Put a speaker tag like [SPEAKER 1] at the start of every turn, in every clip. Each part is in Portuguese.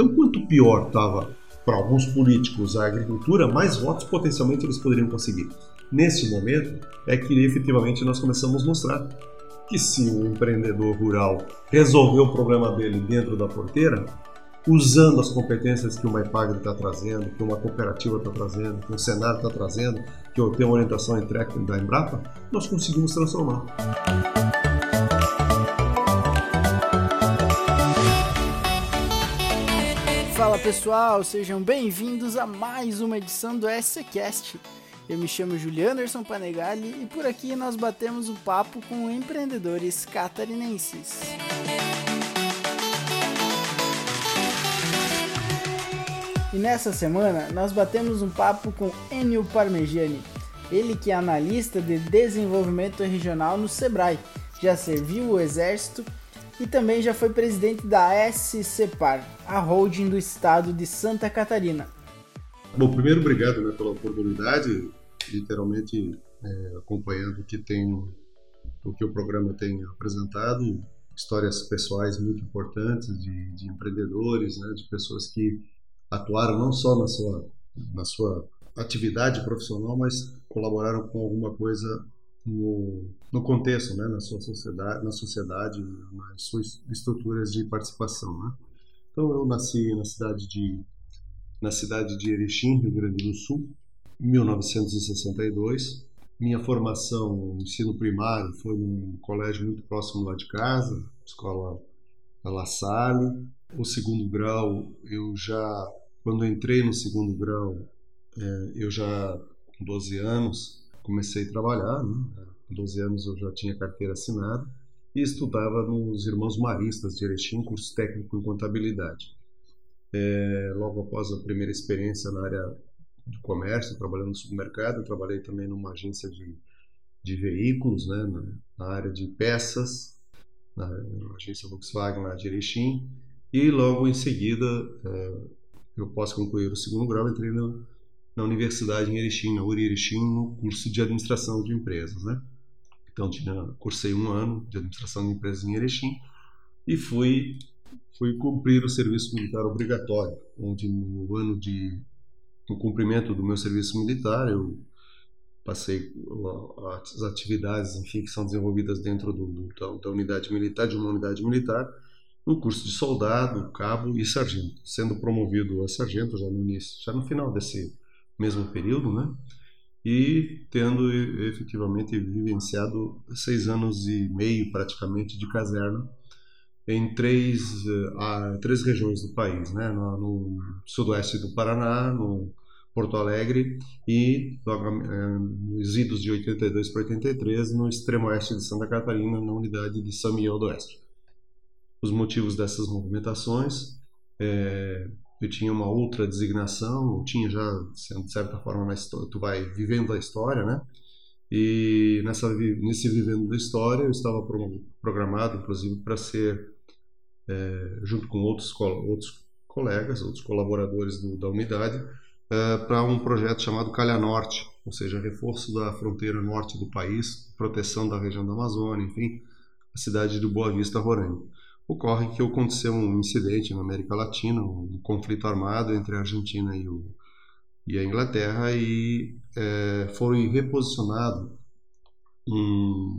[SPEAKER 1] Então, quanto pior estava para alguns políticos a agricultura, mais votos potencialmente eles poderiam conseguir. Nesse momento é que efetivamente nós começamos a mostrar que se o empreendedor rural resolver o problema dele dentro da porteira, usando as competências que o MyPagre está trazendo, que uma cooperativa está trazendo, que o Senado está trazendo, que eu tenho orientação em da Embrapa, nós conseguimos transformar.
[SPEAKER 2] Pessoal, sejam bem-vindos a mais uma edição do SCCast. Eu me chamo Juliano Anderson Panegali e por aqui nós batemos um papo com empreendedores catarinenses. E nessa semana nós batemos um papo com Enio Parmegiani, ele que é analista de desenvolvimento regional no Sebrae, já serviu o exército e também já foi presidente da SCPAR, a holding do estado de Santa Catarina.
[SPEAKER 1] Bom, primeiro obrigado né, pela oportunidade, literalmente é, acompanhando o que tem, o que o programa tem apresentado, histórias pessoais muito importantes de, de empreendedores, né, de pessoas que atuaram não só na sua, na sua atividade profissional, mas colaboraram com alguma coisa no, no contexto, né, na sua sociedade, na sociedade, nas suas estruturas de participação, né? Então eu nasci na cidade de na cidade de Erechim, Rio Grande do Sul, em 1962. Minha formação, ensino primário, foi num colégio muito próximo lá de casa, escola La Salle. O segundo grau, eu já quando entrei no segundo grau, é, eu já com 12 anos comecei a trabalhar, né? com 12 anos eu já tinha carteira assinada e estudava nos Irmãos Maristas de Erechim, curso técnico em contabilidade. É, logo após a primeira experiência na área do comércio, trabalhando no supermercado, trabalhei também numa agência de, de veículos, né, na, na área de peças, na, na, agência Volkswagen lá de Erechim, e logo em seguida é, eu posso concluir o segundo grau, entrei na, na Universidade em Erechim, na URI Erechim, no curso de Administração de Empresas, né? Então, tinha, cursei um ano de Administração de Empresas em Erechim e fui, fui cumprir o serviço militar obrigatório, onde no ano de no cumprimento do meu serviço militar, eu passei as atividades enfim, que são desenvolvidas dentro do, do, da, da unidade militar, de uma unidade militar, no curso de soldado, cabo e sargento, sendo promovido a sargento já no início, já no final desse mesmo período, né? E tendo efetivamente vivenciado seis anos e meio praticamente de caserna em três, uh, três regiões do país, né? No, no, sudoeste do Paraná, no Porto Alegre e uh, nos idos de 82 para 83 no extremo oeste de Santa Catarina, na unidade de São Miguel do Oeste os motivos dessas movimentações. É, eu tinha uma outra designação, eu tinha já, de certa forma, na história, tu vai vivendo a história, né? E nessa, nesse vivendo da história, eu estava programado, inclusive, para ser, é, junto com outros, outros colegas, outros colaboradores do, da unidade, é, para um projeto chamado Calha Norte, ou seja, reforço da fronteira norte do país, proteção da região da Amazônia, enfim, a cidade de Boa Vista, Roraima ocorre que aconteceu um incidente na América Latina, um conflito armado entre a Argentina e, o, e a Inglaterra e é, foram reposicionado um,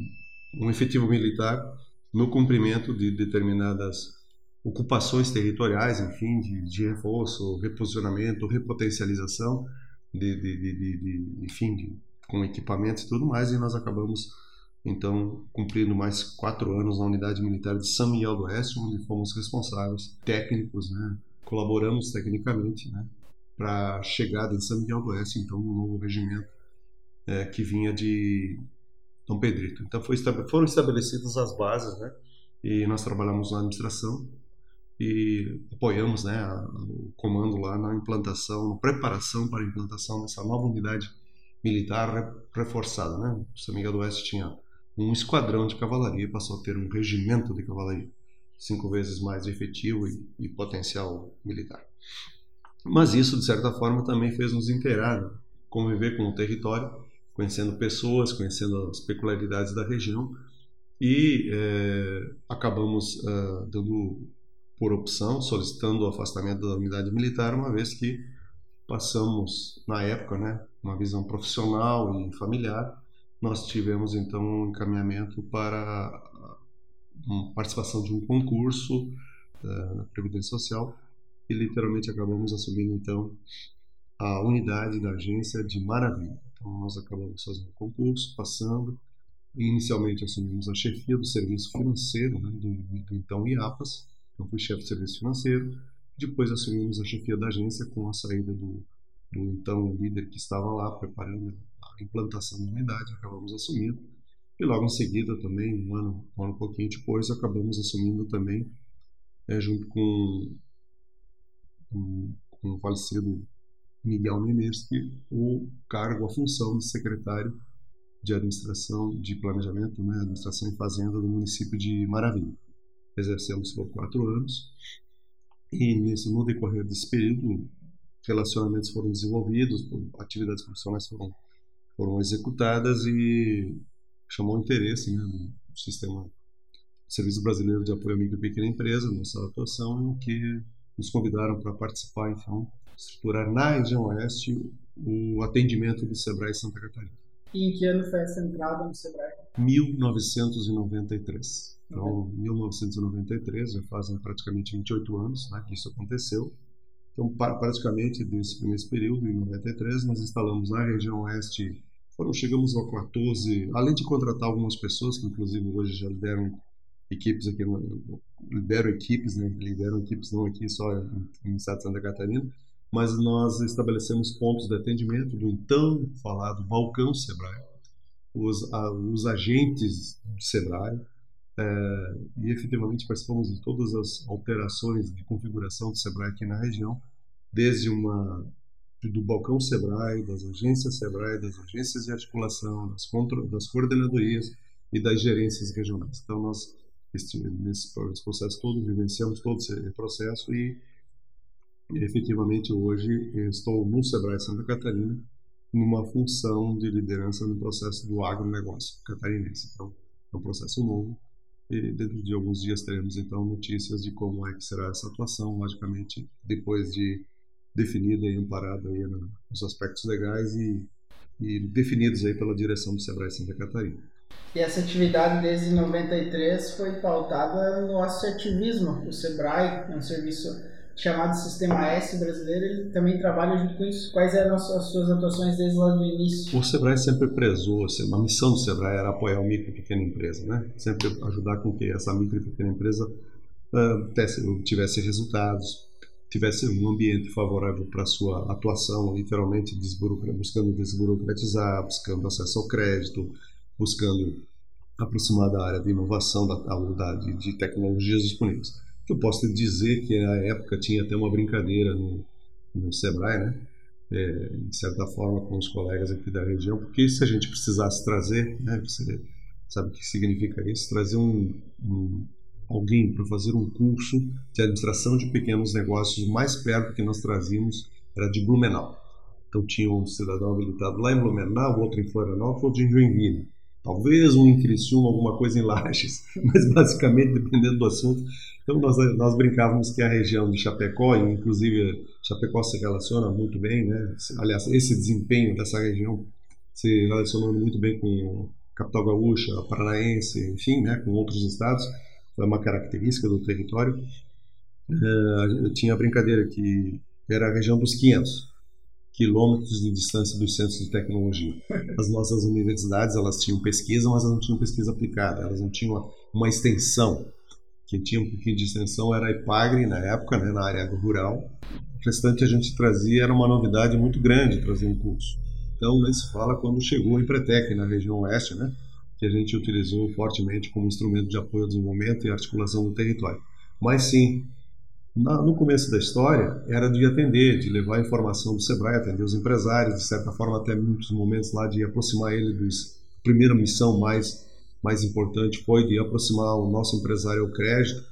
[SPEAKER 1] um efetivo militar no cumprimento de determinadas ocupações territoriais, enfim, de, de reforço, reposicionamento, repotencialização, de, de, de, enfim, com equipamentos e tudo mais, e nós acabamos então cumprindo mais quatro anos na unidade militar de São Miguel do Oeste, onde fomos responsáveis, técnicos, né? colaboramos tecnicamente né? para a chegada em São Miguel do Oeste, então um novo regimento é, que vinha de Dom Pedrito. Então foi, foram estabelecidas as bases, né? e nós trabalhamos na administração e apoiamos né, o comando lá na implantação, na preparação para a implantação dessa nova unidade militar reforçada. Né? São Miguel do Oeste tinha um esquadrão de cavalaria passou a ter um regimento de cavalaria, cinco vezes mais efetivo e, e potencial militar. Mas isso, de certa forma, também fez nos inteirar, conviver com o território, conhecendo pessoas, conhecendo as peculiaridades da região e é, acabamos uh, dando por opção, solicitando o afastamento da unidade militar, uma vez que passamos, na época, né, uma visão profissional e familiar, nós tivemos então um encaminhamento para uma participação de um concurso uh, na Previdência Social e literalmente acabamos assumindo então a unidade da agência de Maravilha. Então nós acabamos fazendo o concurso, passando, inicialmente assumimos a chefia do serviço financeiro né, do, do então IAPAS, então fui chefe do serviço financeiro, depois assumimos a chefia da agência com a saída do, do então líder que estava lá preparando implantação da unidade, acabamos assumindo. E logo em seguida também, um ano, um ano pouquinho depois, acabamos assumindo também, é, junto com, com, com o falecido Miguel Menesque, o cargo, a função de secretário de administração de planejamento, né, administração e fazenda do município de Maravilha. Exercemos por quatro anos e nesse no decorrer desse período relacionamentos foram desenvolvidos, atividades profissionais foram foram executadas e chamou interesse né, no sistema Serviço Brasileiro de Apoio à Micro e Pequena Empresa, nossa atuação, que nos convidaram para participar, então, estruturar na região oeste o atendimento do Sebrae Santa Catarina.
[SPEAKER 2] E em que ano foi essa entrada no Sebrae?
[SPEAKER 1] 1993. Então, 1993, já fazem praticamente 28 anos né, que isso aconteceu. Então, praticamente desse, nesse período, em 93, nós instalamos na região oeste, foram, chegamos a 14, além de contratar algumas pessoas, que inclusive hoje já lideram equipes aqui, lideram equipes, né, lideram equipes não aqui só em, estado de Santa Catarina, mas nós estabelecemos pontos de atendimento do então falado balcão Sebrae, os, a, os agentes do Sebrae, é, e efetivamente participamos de todas as alterações de configuração do Sebrae aqui na região, desde uma do balcão Sebrae, das agências Sebrae, das agências de articulação, das, das coordenadorias e das gerências regionais. Então nós este, nesse processo todo vivenciamos todo esse processo e e, efetivamente, hoje estou no Sebrae Santa Catarina numa função de liderança no processo do agronegócio catarinense. Então, é um processo novo e dentro de alguns dias teremos, então, notícias de como é que será essa atuação, logicamente, depois de definida e amparada aí nos aspectos legais e, e definidos aí pela direção do Sebrae Santa Catarina.
[SPEAKER 2] E essa atividade desde 93 foi pautada no associativismo. O Sebrae é um serviço chamado Sistema S brasileiro, ele também trabalha junto com isso. Quais eram as suas atuações desde lá do início?
[SPEAKER 1] O Sebrae sempre prezou, assim, a missão do Sebrae era apoiar o micro e pequena empresa, né? Sempre ajudar com que essa micro e pequena empresa uh, tivesse resultados, tivesse um ambiente favorável para a sua atuação, literalmente buscando desburocratizar, buscando acesso ao crédito, buscando aproximar da área de inovação, da, da de, de tecnologias disponíveis. Eu posso dizer que na época tinha até uma brincadeira no, no Sebrae, né? É, de certa forma com os colegas aqui da região, porque se a gente precisasse trazer, né, você sabe o que significa isso, trazer um, um alguém para fazer um curso de administração de pequenos negócios mais perto que nós trazíamos era de Blumenau. Então tinha um cidadão habilitado lá em Blumenau, outro em Florianópolis, outro em Joinville. Talvez um em Criciúma, alguma coisa em Lages, mas basicamente, dependendo do assunto. Então, nós, nós brincávamos que a região de Chapecó, e inclusive Chapecó se relaciona muito bem, né? aliás, esse desempenho dessa região se relacionando muito bem com capital gaúcha, paranaense, enfim, né? com outros estados, é uma característica do território. Uh, tinha a brincadeira que era a região dos 500, quilômetros de distância dos centros de tecnologia. As nossas universidades elas tinham pesquisa, mas elas não tinham pesquisa aplicada, elas não tinham uma extensão. Quem tinha um pouquinho de extensão era a IPAGRE na época, né, na área rural. O restante a gente trazia, era uma novidade muito grande trazer um curso. Então, nem se fala quando chegou o Empretec na região oeste, né, que a gente utilizou fortemente como instrumento de apoio ao desenvolvimento e articulação do território. Mas sim, no começo da história, era de atender, de levar informação do Sebrae, atender os empresários, de certa forma, até muitos momentos lá, de aproximar ele dos. A primeira missão mais, mais importante foi de aproximar o nosso empresário ao crédito.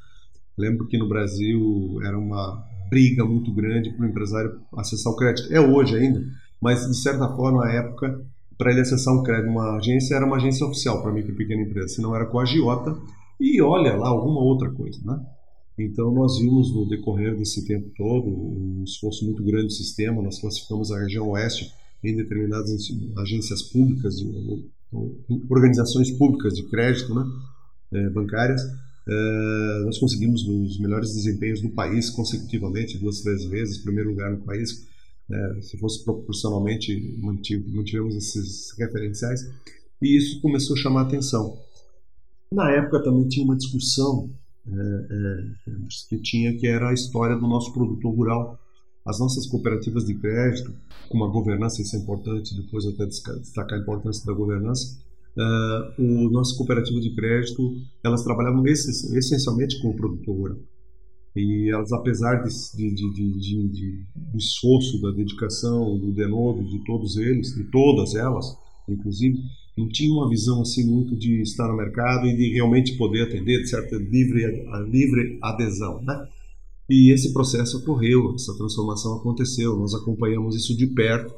[SPEAKER 1] Lembro que no Brasil era uma briga muito grande para o empresário acessar o crédito. É hoje ainda, mas de certa forma, na época, para ele acessar um crédito, uma agência era uma agência oficial para micro e pequena empresa, senão era com a agiota e olha lá alguma outra coisa, né? Então, nós vimos no decorrer desse tempo todo um esforço muito grande do sistema. Nós classificamos a região oeste em determinadas agências públicas, organizações públicas de crédito, né, é, bancárias. É, nós conseguimos os melhores desempenhos do país consecutivamente, duas, três vezes, primeiro lugar no país. É, se fosse proporcionalmente, mantivemos esses referenciais. E isso começou a chamar atenção. Na época também tinha uma discussão é, é, que tinha que era a história do nosso produtor rural. As nossas cooperativas de crédito, com uma governança, isso é importante, depois até destacar a importância da governança, uh, o nosso cooperativo de crédito, elas trabalhavam essencialmente com o produtor rural. E elas, apesar de, de, de, de, do esforço, da dedicação, do denodo de todos eles, de todas elas, inclusive, não tinha uma visão assim muito de estar no mercado e de realmente poder atender, de certa livre, livre adesão, né? E esse processo ocorreu, essa transformação aconteceu, nós acompanhamos isso de perto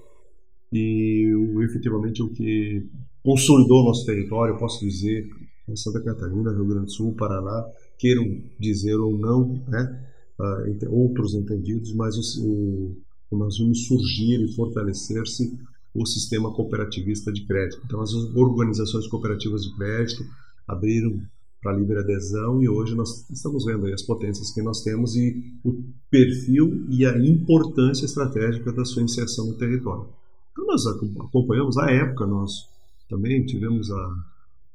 [SPEAKER 1] e efetivamente o que consolidou nosso território, posso dizer, Santa Catarina, Rio Grande do Sul, Paraná, queiram dizer ou não, né, uh, outros entendidos, mas o, o, nós vimos surgir e fortalecer-se o sistema cooperativista de crédito. Então, as organizações cooperativas de crédito abriram para livre adesão e hoje nós estamos vendo as potências que nós temos e o perfil e a importância estratégica da sua inserção no território. Então, nós acompanhamos a época, nós também tivemos a,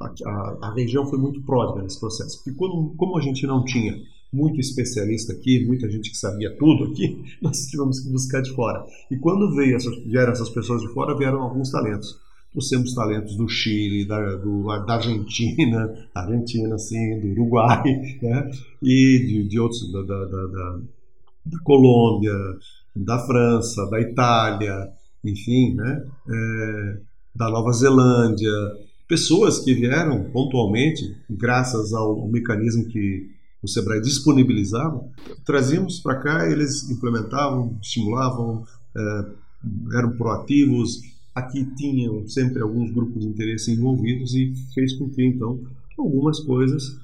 [SPEAKER 1] a, a região foi muito pródiga nesse processo, porque quando, como a gente não tinha muito especialista aqui, muita gente que sabia tudo aqui, nós tivemos que buscar de fora. E quando veio essas, vieram essas pessoas de fora, vieram alguns talentos. Trouxemos talentos do Chile, da, do, da Argentina, da Argentina, sim, do Uruguai, né? e de, de outros, da, da, da, da, Colômbia, da França, da Itália, enfim, né? É, da Nova Zelândia, pessoas que vieram pontualmente, graças ao, mecanismo que o Sebrae disponibilizava, trazíamos para cá, eles implementavam, estimulavam, é, eram proativos. Aqui tinham sempre alguns grupos de interesse envolvidos e fez com que, então, algumas coisas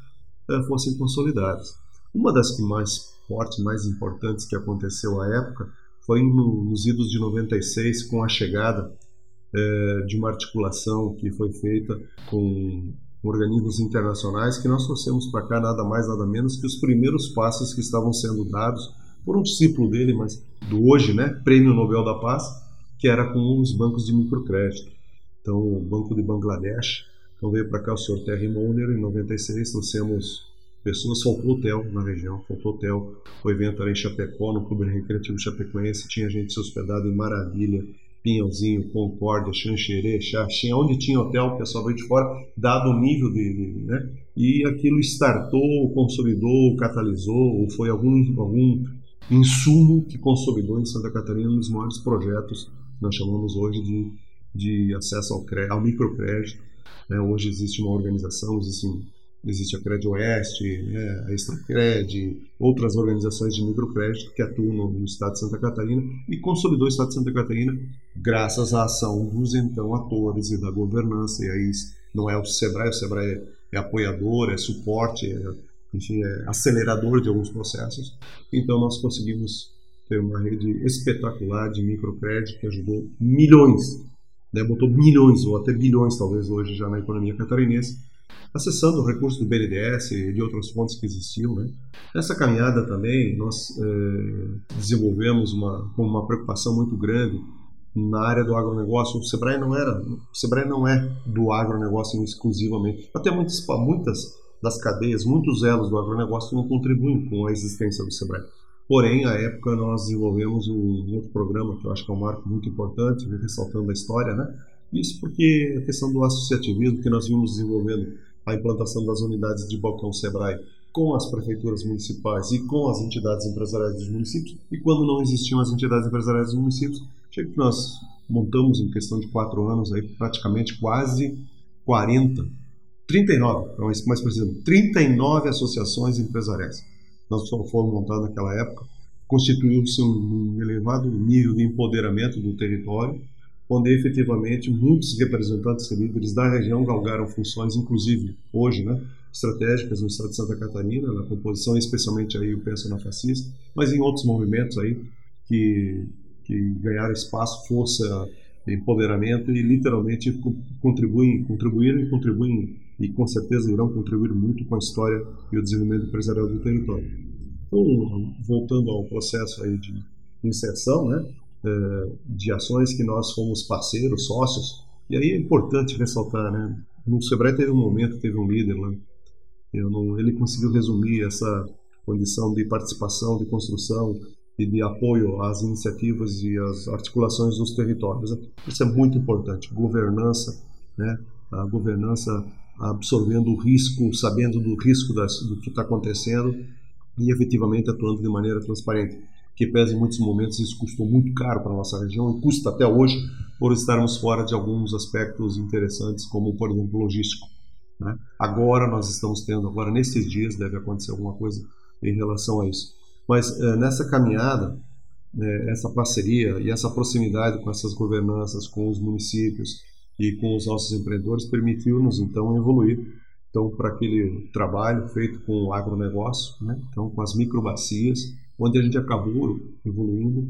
[SPEAKER 1] é, fossem consolidadas. Uma das que mais fortes, mais importantes que aconteceu à época foi no, nos idos de 96, com a chegada é, de uma articulação que foi feita com organismos internacionais que nós trouxemos para cá nada mais nada menos que os primeiros passos que estavam sendo dados por um discípulo dele, mas do hoje, né, Prêmio Nobel da Paz, que era com os bancos de microcrédito. Então, o Banco de Bangladesh, então veio para cá o senhor Terry Moner em 96, trouxemos pessoas, faltou hotel na região, faltou hotel. O evento era em Chapecó, no Clube Recreativo Chapecoense, tinha gente se hospedado em Maravilha, Pinhãozinho, Concórdia, Xanxerê, Xaxim, onde tinha hotel, o pessoal veio de fora, dado o nível de, né? E aquilo startou, consolidou, catalisou, ou foi algum, algum insumo que consolidou em Santa Catarina um dos maiores projetos que nós chamamos hoje de, de acesso ao, ao microcrédito. Né? Hoje existe uma organização, existem existe a Cred Oeste, né, a Extracred, outras organizações de microcrédito que atuam no, estado de Santa Catarina e consolidou o estado de Santa Catarina graças à ação dos então atores e da governança. E aí não é o Sebrae, o Sebrae é, é apoiador, é suporte, é, enfim, é acelerador de alguns processos. Então nós conseguimos ter uma rede espetacular de microcrédito que ajudou milhões, né, botou milhões ou até bilhões talvez hoje já na economia catarinense acessando o recurso do BNDES e de outras fontes que existiam. Né? Nessa caminhada também nós é, desenvolvemos uma, uma preocupação muito grande na área do agronegócio. O Sebrae não era, o Sebrae não é do agronegócio exclusivamente. Até muitas, muitas das cadeias, muitos elos do agronegócio não contribuem com a existência do Sebrae. Porém, à época nós desenvolvemos um outro programa que eu acho que é um marco muito importante, ressaltando a história, né? Isso porque a questão do associativismo que nós vimos desenvolvendo a implantação das unidades de balcão Sebrae com as prefeituras municipais e com as entidades empresariais dos municípios. E quando não existiam as entidades empresariais dos municípios, chega que nós montamos em questão de quatro anos aí praticamente quase 40, 39, mais, precisamente, 39 associações empresariais. Nós fomos montados naquela época, constituiu-se um elevado nível de empoderamento do território, onde efetivamente muitos representantes e líderes da região galgaram funções, inclusive hoje, né, estratégicas no estado de Santa Catarina, na composição, especialmente aí eu penso na fascista, mas em outros movimentos aí que, que ganharam espaço, força, empoderamento e literalmente contribuem, contribuíram e contribuem e com certeza irão contribuir muito com a história e o desenvolvimento empresarial do território. Então, voltando ao processo aí de inserção, né, de ações que nós fomos parceiros, sócios, e aí é importante ressaltar, né, no Sebrae teve um momento, teve um líder lá, não, ele conseguiu resumir essa condição de participação, de construção e de apoio às iniciativas e às articulações dos territórios. Isso é muito importante. Governança, né? a governança absorvendo o risco, sabendo do risco das, do que está acontecendo e efetivamente atuando de maneira transparente. Que pese em muitos momentos isso custou muito caro para a nossa região e custa até hoje por estarmos fora de alguns aspectos interessantes, como por exemplo logístico. Né? Agora nós estamos tendo, agora nesses dias deve acontecer alguma coisa em relação a isso. Mas é, nessa caminhada, é, essa parceria e essa proximidade com essas governanças, com os municípios e com os nossos empreendedores permitiu-nos então evoluir então para aquele trabalho feito com o agronegócio, né? então com as microbacias, onde a gente acabou evoluindo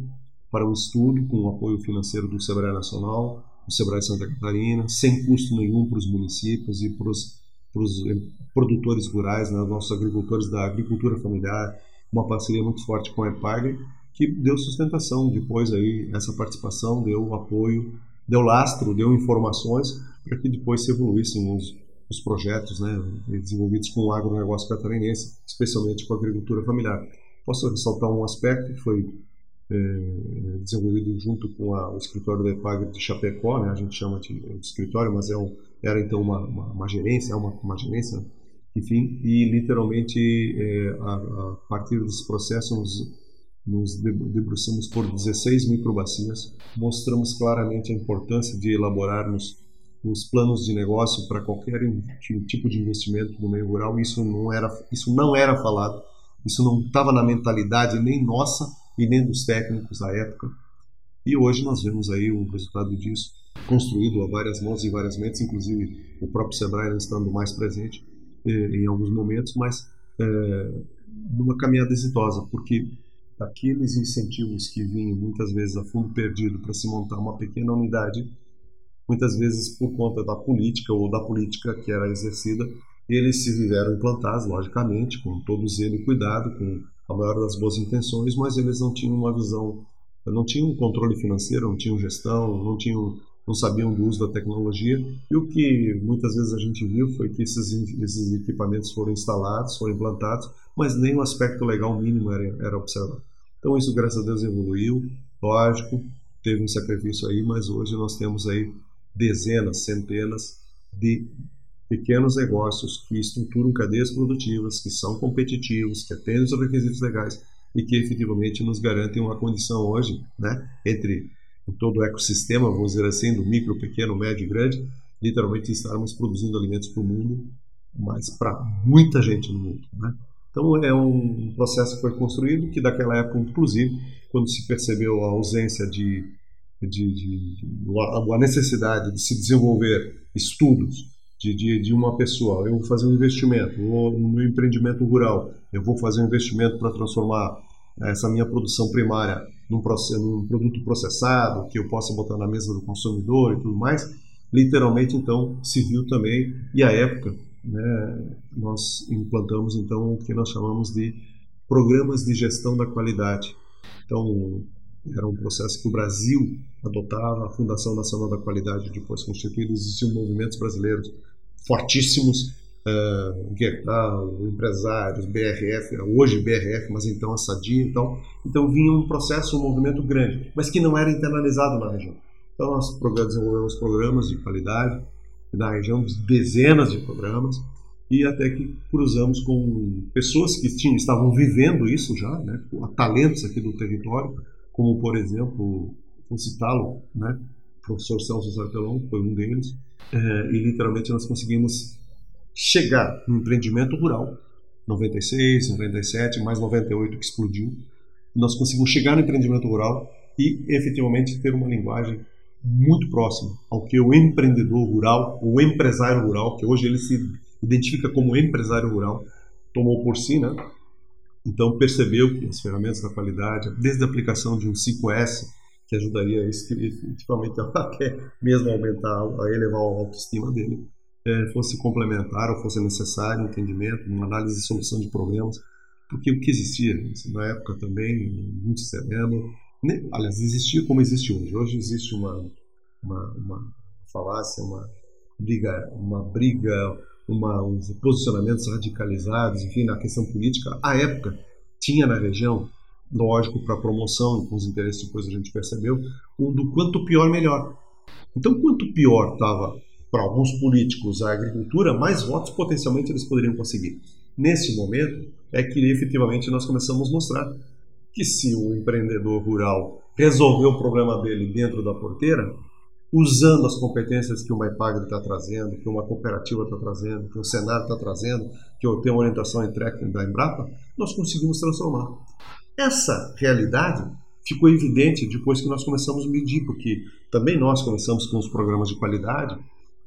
[SPEAKER 1] para um estudo com o apoio financeiro do Sebrae Nacional, do Sebrae Santa Catarina, sem custo nenhum para os municípios e para os para os eh, produtores rurais, né, nossos agricultores da agricultura familiar, uma parceria muito forte com a EPAG, que deu sustentação depois aí, essa participação deu apoio, deu lastro, deu informações para que depois se evoluíssem os, os projetos né, desenvolvidos com o agronegócio catarinense, especialmente com a agricultura familiar. Posso ressaltar um aspecto que foi é, desenvolvido junto com a, o escritório da EPAG de Chapecó, né, a gente chama de, de escritório, mas é um, era então uma, uma, uma gerência, é uma, uma gerência, enfim, e literalmente é, a, a, partir desse processo nos, nos debruçamos por 16 microbacias, mostramos claramente a importância de elaborarmos os planos de negócio para qualquer tipo de investimento no meio rural. Isso não era, isso não era falado, isso não estava na mentalidade nem nossa e nem dos técnicos da época. E hoje nós vemos aí o resultado disso construído a várias mãos e várias mentes, inclusive o próprio Sebrae estando mais presente eh, em alguns momentos, mas eh, numa caminhada exitosa, porque aqueles incentivos que vinham muitas vezes a fundo perdido para se montar uma pequena unidade, muitas vezes por conta da política ou da política que era exercida, eles se viveram implantados, logicamente, com todo zelo cuidado, com a maior das boas intenções, mas eles não tinham uma visão, não tinham controle financeiro, não tinham gestão, não tinham não sabiam do uso da tecnologia e o que muitas vezes a gente viu foi que esses, esses equipamentos foram instalados, foram implantados, mas nem o aspecto legal mínimo era, era observado. Então isso graças a Deus evoluiu, lógico, teve um sacrifício aí, mas hoje nós temos aí dezenas, centenas de pequenos negócios que estruturam cadeias produtivas, que são competitivos, que atendem os requisitos legais e que efetivamente nos garantem uma condição hoje, né, entre todo o ecossistema, vamos dizer assim, do micro, pequeno, médio e grande, literalmente estarmos produzindo alimentos para o mundo, mas para muita gente no mundo, né? Então é um processo que foi construído que daquela época, inclusive, quando se percebeu a ausência de, de, de, de a necessidade de se desenvolver estudos de, de, de, uma pessoa. Eu vou fazer um investimento, no meu empreendimento rural, eu vou fazer um investimento para transformar essa minha produção primária num, num, produto processado, que eu possa botar na mesa do consumidor e tudo mais. Literalmente, então, se viu também, e a época, né, nós implantamos então o que nós chamamos de programas de gestão da qualidade. Então, era um processo que o Brasil adotava, a Fundação Nacional da Qualidade, depois constituída, existiam movimentos brasileiros fortíssimos, uh, empresários, BRF, hoje BRF, mas então a Sadia e tal. Então vinha um processo, um movimento grande, mas que não era internalizado na região. Então nós desenvolvemos programas de qualidade na região, dezenas de programas, e até que cruzamos com pessoas que tinham, estavam vivendo isso já, né, talentos aqui do território, como por exemplo, vou citá-lo, né, o professor Celso Sartelon foi um deles, é, e literalmente nós conseguimos chegar no empreendimento rural, 96, 97, mais 98 que explodiu, nós conseguimos chegar no empreendimento rural e efetivamente ter uma linguagem muito próximo ao que o empreendedor rural, o empresário rural, que hoje ele se identifica como empresário rural, tomou por si, né? Então percebeu que as ferramentas da qualidade, desde a aplicação de um 5S, que ajudaria efetivamente a até mesmo aumentar, a elevar a autoestima dele, é, fosse complementar ou fosse necessário um entendimento, uma análise e solução de problemas, porque o que existia na época também, muito sereno, aliás, existia como existe hoje. Hoje existe uma, uma, uma falácia, uma briga, uma briga uma, uns posicionamentos radicalizados, enfim, na questão política. A época tinha na região, lógico, para promoção, com os interesses depois a gente percebeu, o do quanto pior, melhor. Então, quanto pior estava para alguns políticos a agricultura, mais votos potencialmente eles poderiam conseguir. Nesse momento é que efetivamente nós começamos a mostrar que se o empreendedor rural resolver o problema dele dentro da porteira, usando as competências que o MyPagre está trazendo, que uma cooperativa está trazendo, que o Senado está trazendo, que eu tenho orientação entregue da Embrapa, nós conseguimos transformar. Essa realidade ficou evidente depois que nós começamos a medir, porque também nós começamos com os programas de qualidade,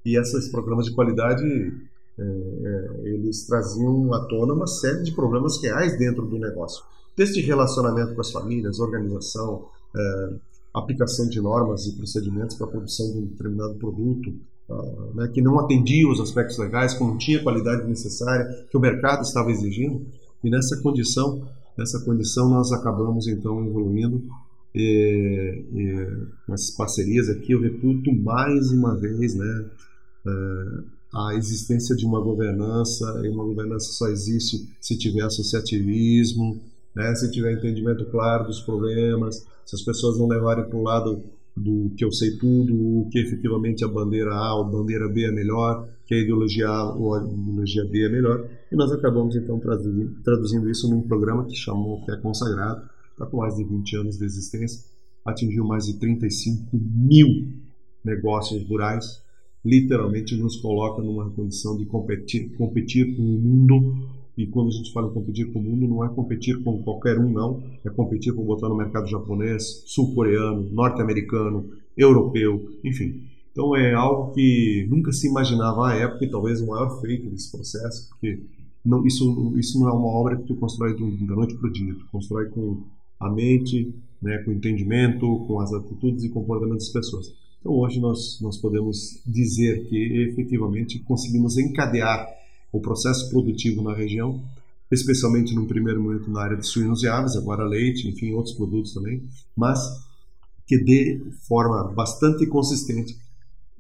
[SPEAKER 1] e esses programas de qualidade é, é, eles traziam à tona uma série de problemas reais dentro do negócio, desde relacionamento com as famílias, organização, é, aplicação de normas e procedimentos para a produção de um determinado produto, uh, né, que não atendia os aspectos legais, que não tinha a qualidade necessária que o mercado estava exigindo. E nessa condição, nessa condição nós acabamos então evoluindo e, com essas parcerias aqui eu reputo mais uma vez, né, uh, a existência de uma governança, e uma governança só existe se tiver associativismo, né, se tiver entendimento claro dos problemas, se as pessoas não levarem para o lado do que eu sei tudo, o que efetivamente a bandeira A ou bandeira B é melhor, que a ideologia A ou a ideologia B é melhor, e nós acabamos então traduzindo, traduzindo isso num programa que chamou, que é consagrado, está com mais de 20 anos de existência, atingiu mais de 35 mil negócios rurais, literalmente nos coloca numa condição de competir, competir com o mundo e quando a gente fala em competir com o mundo, não é competir com qualquer um, não. É competir com botar no mercado japonês, sul-coreano, norte-americano, europeu, enfim. Então é algo que nunca se imaginava à época e talvez o maior feito desse processo, porque não, isso, isso não é uma obra que tu constrói da noite para o dia. Tu constrói com a mente, né, com o entendimento, com as atitudes e comportamentos das pessoas. Então hoje nós, nós podemos dizer que efetivamente conseguimos encadear o processo produtivo na região, especialmente no primeiro momento na área de suínos e aves, agora leite, enfim, outros produtos também, mas que de forma bastante consistente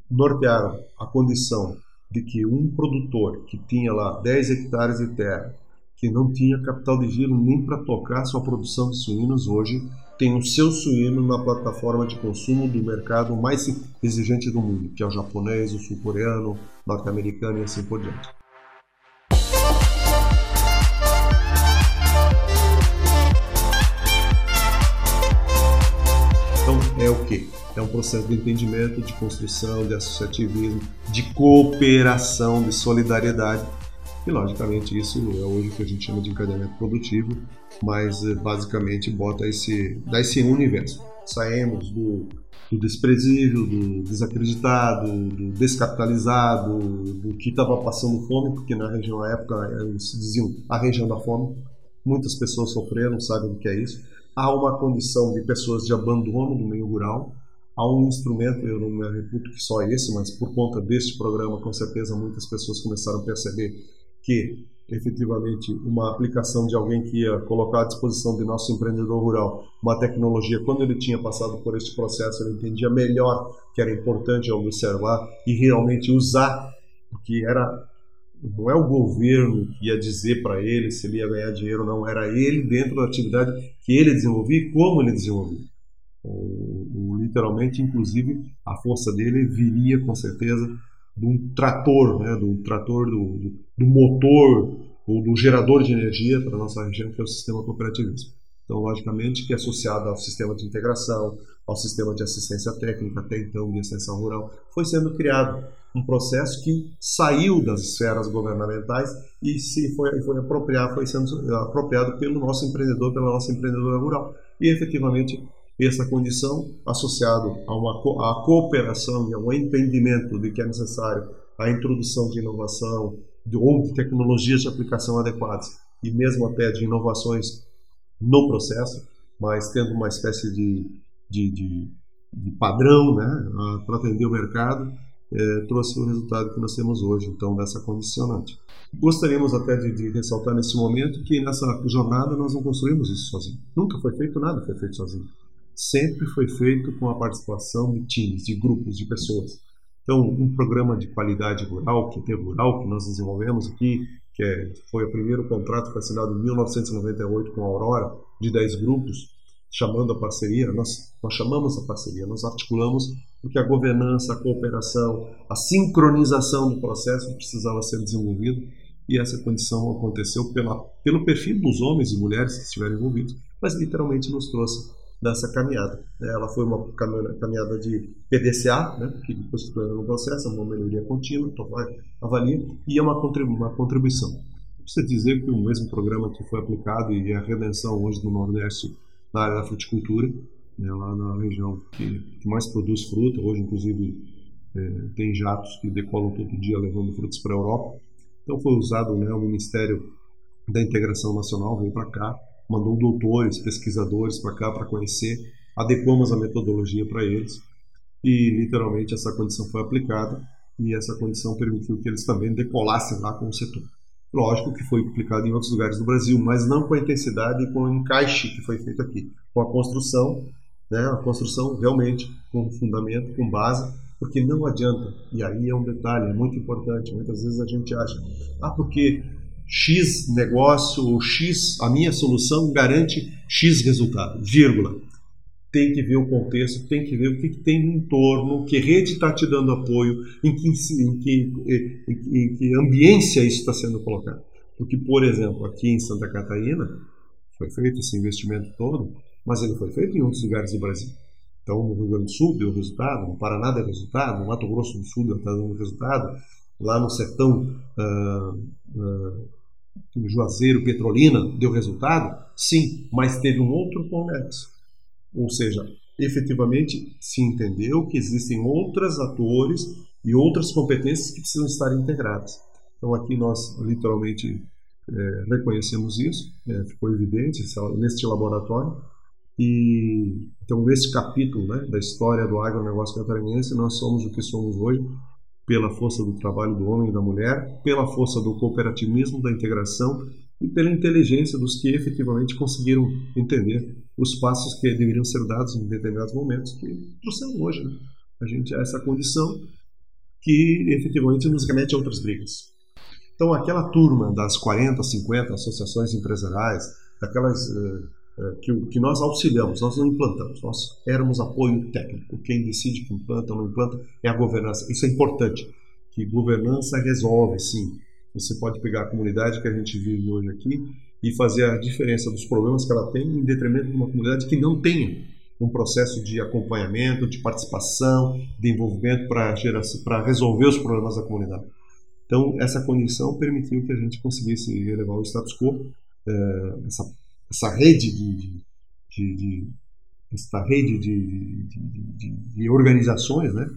[SPEAKER 1] nortearam a condição de que um produtor que tinha lá 10 hectares de terra, que não tinha capital de giro nem para tocar sua produção de suínos, hoje tem o seu suíno na plataforma de consumo do mercado mais exigente do mundo, que é o japonês, o sul-coreano, norte-americano e assim por diante. É o quê? É um processo de entendimento, de construção, de associativismo, de cooperação, de solidariedade. E, logicamente, isso é hoje o que a gente chama de encadeamento produtivo, mas eh, basicamente bota esse, dá esse universo. Saímos do, do desprezível, do desacreditado, do descapitalizado, do que estava passando fome, porque na região na época eles diziam a região da fome. Muitas pessoas sofreram, sabem o que é isso há uma condição de pessoas de abandono do meio rural, há um instrumento, eu não me reputo que só esse, mas por conta deste programa, com certeza muitas pessoas começaram a perceber que efetivamente uma aplicação de alguém que ia colocar à disposição de nosso empreendedor rural uma tecnologia, quando ele tinha passado por este processo, ele entendia melhor que era importante observar e realmente usar, porque era não é o governo que ia dizer para ele se ele ia ganhar dinheiro ou não, era ele dentro da atividade que ele desenvolvia e como ele desenvolvia. O, o, literalmente, inclusive, a força dele viria com certeza de um trator, né, do trator do, do, do motor ou do gerador de energia para a nossa região, que é o sistema cooperativismo. Então, logicamente, que é associado ao sistema de integração, ao sistema de assistência técnica, até então de extensão rural, foi sendo criado um processo que saiu das esferas governamentais e se foi, foi apropriado, foi sendo apropriado pelo nosso empreendedor, pela nossa empreendedora rural. E efetivamente essa condição, associado a uma a cooperação e a um entendimento de que é necessário a introdução de inovação de, ou de tecnologias de aplicação adequadas e mesmo até de inovações no processo, mas tendo uma espécie de, de, de, de padrão né, para atender o mercado, é, trouxe o resultado que nós temos hoje, então, dessa condicionante. Gostaríamos até de, de, ressaltar nesse momento que nessa jornada nós não construímos isso sozinho. Nunca foi feito nada, foi feito sozinho sempre foi feito com a participação de times, de grupos, de pessoas. Então, um programa de qualidade rural, que é rural, que nós desenvolvemos aqui, que é, foi o primeiro contrato que foi assinado em 1998 com a Aurora, de 10 grupos, chamando a parceria, nós, nós chamamos a parceria, nós articulamos porque a governança, a cooperação, a sincronização do processo precisava ser desenvolvido e essa condição aconteceu pela, pelo perfil dos homens e mulheres que estiveram envolvidos, mas literalmente nos trouxe dessa caminhada. Né? Ela foi uma caminhada de PDCA, né, que depois tornou no processo, uma melhoria contínua, então avalia, e é uma, contribuição. Precisa dizer que o mesmo programa que foi aplicado e a redenção hoje no Nordeste na área da fruticultura, né, lá na região que, que, mais produz fruta, hoje inclusive é, tem jatos que decolam todo dia levando frutos para a Europa. Então foi usado né, o Ministério da Integração Nacional, veio para cá, mandou doutores, pesquisadores para cá para conhecer, adequamos a metodologia para eles e literalmente essa condição foi aplicada e essa condição permitiu que eles também decolassem lá com o setor. Lógico que foi aplicado em outros lugares do Brasil, mas não com a intensidade e com o encaixe que foi feito aqui, com a construção, né, a construção realmente com fundamento, com base, porque não adianta, e aí é um detalhe, é muito importante, muitas vezes a gente acha, ah, porque X negócio ou X, a minha solução garante X resultado, vírgula. Tem que ver o contexto, tem que ver o que, que tem no entorno, que rede está te dando apoio, em que, em que, em, em que ambiência isso está sendo colocado. Porque, por exemplo, aqui em Santa Catarina, foi feito esse investimento todo, mas ele foi feito em outros lugares do Brasil. Então, no Rio Grande do Sul deu resultado, no Paraná deu resultado, no Mato Grosso do Sul deu resultado, lá no sertão uh, uh, Juazeiro, Petrolina, deu resultado? Sim, mas teve um outro conexo. Ou seja, efetivamente se entendeu que existem outros atores e outras competências que precisam estar integradas. Então aqui nós literalmente é, reconhecemos isso, é, ficou evidente neste laboratório. E então nesse capítulo né, da história do agronegócio catarinense nós somos o que somos hoje pela força do trabalho do homem e da mulher, pela força do cooperativismo, da integração e pela inteligência dos que efetivamente conseguiram entender os passos que deveriam ser dados em determinados momentos que trouxeram hoje. Né? A gente a essa condição que efetivamente nos remete a outras brigas. Então, aquela turma das 40, 50 associações empresariais, daquelas uh, é, que, que nós auxiliamos, nós não implantamos, nós éramos apoio técnico. Quem decide que implanta ou não implanta é a governança. Isso é importante, que governança resolve, sim. Você pode pegar a comunidade que a gente vive hoje aqui e fazer a diferença dos problemas que ela tem em detrimento de uma comunidade que não tenha um processo de acompanhamento, de participação, de envolvimento para resolver os problemas da comunidade. Então, essa condição permitiu que a gente conseguisse elevar o status quo, é, essa essa rede de, de, de, essa rede de, de, organizações, né?